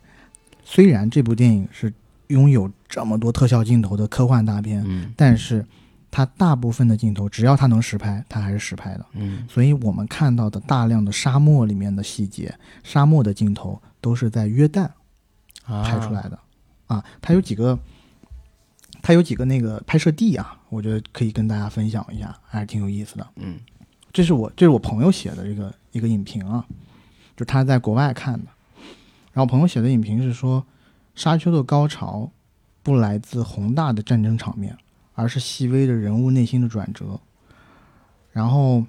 B: 虽然这部电影是拥有这么多特效镜头的科幻大片，
A: 嗯
B: 但是它大部分的镜头只要它能实拍，它还是实拍的。
A: 嗯
B: 所以我们看到的大量的沙漠里面的细节，沙漠的镜头都是在约旦
A: 啊
B: 拍出来的啊。它有几个，它有几个那个拍摄地啊，我觉得可以跟大家分享一下，还是挺有意思的。
A: 嗯
B: 这是我这是我朋友写的这个一个影评啊，就他在国外看的。然后朋友写的影评是说，《沙丘》的高潮不来自宏大的战争场面，而是细微的人物内心的转折。然后，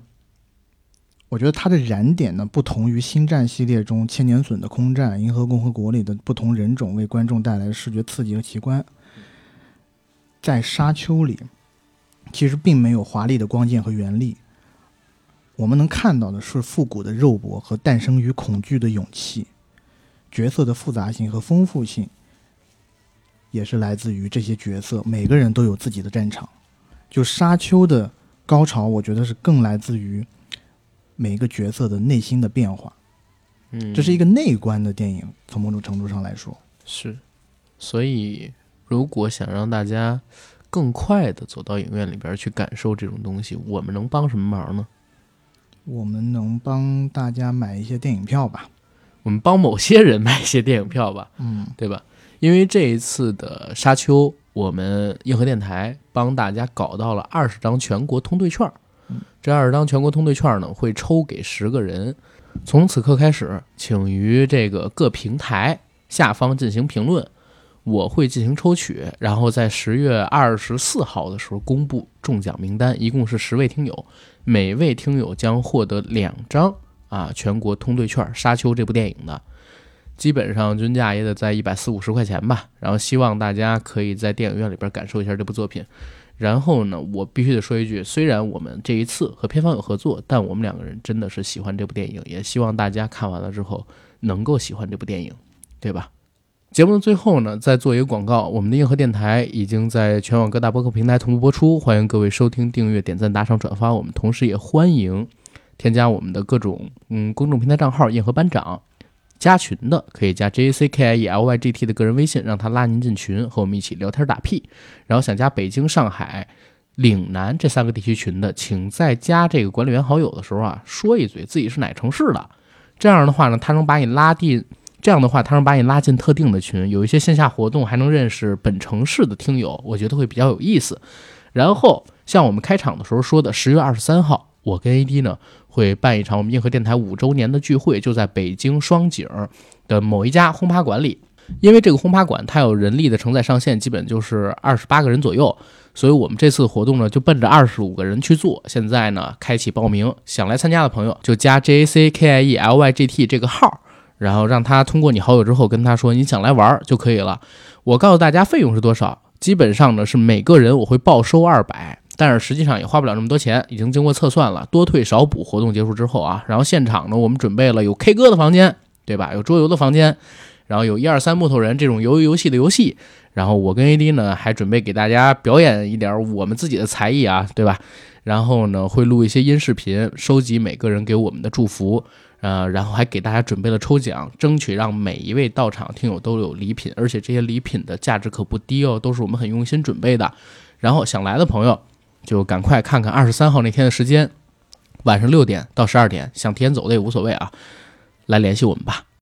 B: 我觉得它的燃点呢，不同于《星战》系列中千年隼的空战、银河共和国里的不同人种为观众带来的视觉刺激和奇观。在《沙丘》里，其实并没有华丽的光剑和原力，我们能看到的是复古的肉搏和诞生于恐惧的勇气。角色的复杂性和丰富性，也是来自于这些角色，每个人都有自己的战场。就沙丘的高潮，我觉得是更来自于每一个角色的内心的变化。
A: 嗯，
B: 这是一个内观的电影，从某种程度上来说，
A: 是，所以如果想让大家更快的走到影院里边去感受这种东西，我们能帮什么忙呢？
B: 我们能帮大家买一些电影票吧？
A: 我们帮某些人买一些电影票吧，
B: 嗯，
A: 对吧？因为这一次的沙丘，我们硬核电台帮大家搞到了二十张全国通兑券儿
B: 嗯。
A: 这二十张全国通兑券呢，会抽给十个人。从此刻开始，请于这个各平台下方进行评论，我会进行抽取，然后在十月二十四号的时候公布中奖名单，一共是十位听友，每位听友将获得两张啊全国通兑券，《沙丘》这部电影的。基本上均价也得在一百四五十块钱吧，然后希望大家可以在电影院里边感受一下这部作品。然后呢，我必须得说一句，虽然我们这一次和片方有合作，但我们两个人真的是喜欢这部电影，也希望大家看完了之后能够喜欢这部电影，对吧？节目的最后呢，再做一个广告，我们的硬核电台已经在全网各大播客平台同步播出，欢迎各位收听、订阅、点赞、打赏、转发。我们同时也欢迎添加我们的各种嗯公众平台账号“硬核班长”。加群的可以加 J A C K I E L Y G T 的个人微信，让他拉您进群，和我们一起聊天打屁。然后想加北京、上海、岭南这三个地区群的，请在加这个管理员好友的时候啊，说一嘴自己是哪城市的。这样的话呢，他能把你拉进，这样的话他能把你拉进特定的群，有一些线下活动还能认识本城市的听友，我觉得会比较有意思。然后像我们开场的时候说的，十月二十三号，我跟 AD 呢。会办一场我们硬核电台五周年的聚会，就在北京双井的某一家轰趴馆里。因为这个轰趴馆它有人力的承载上限，基本就是二十八个人左右，所以我们这次活动呢就奔着二十五个人去做。现在呢开启报名，想来参加的朋友就加 J A C K I E L Y G T 这个号，然后让他通过你好友之后跟他说你想来玩就可以了。我告诉大家费用是多少，基本上呢是每个人我会报收二百。但是实际上也花不了那么多钱，已经经过测算了，多退少补。活动结束之后啊，然后现场呢，我们准备了有 K 歌的房间，对吧？有桌游的房间，然后有一二三木头人这种游游游戏的游戏，然后我跟 AD 呢还准备给大家表演一点我们自己的才艺啊，对吧？然后呢会录一些音视频，收集每个人给我们的祝福，呃，然后还给大家准备了抽奖，争取让每一位到场听友都有礼品，而且这些礼品的价值可不低哦，都是我们很用心准备的。然后想来的朋友。就赶快看看二十三号那天的时间，晚上六点到十二点，想提前走的也无所谓啊，来联系我们吧。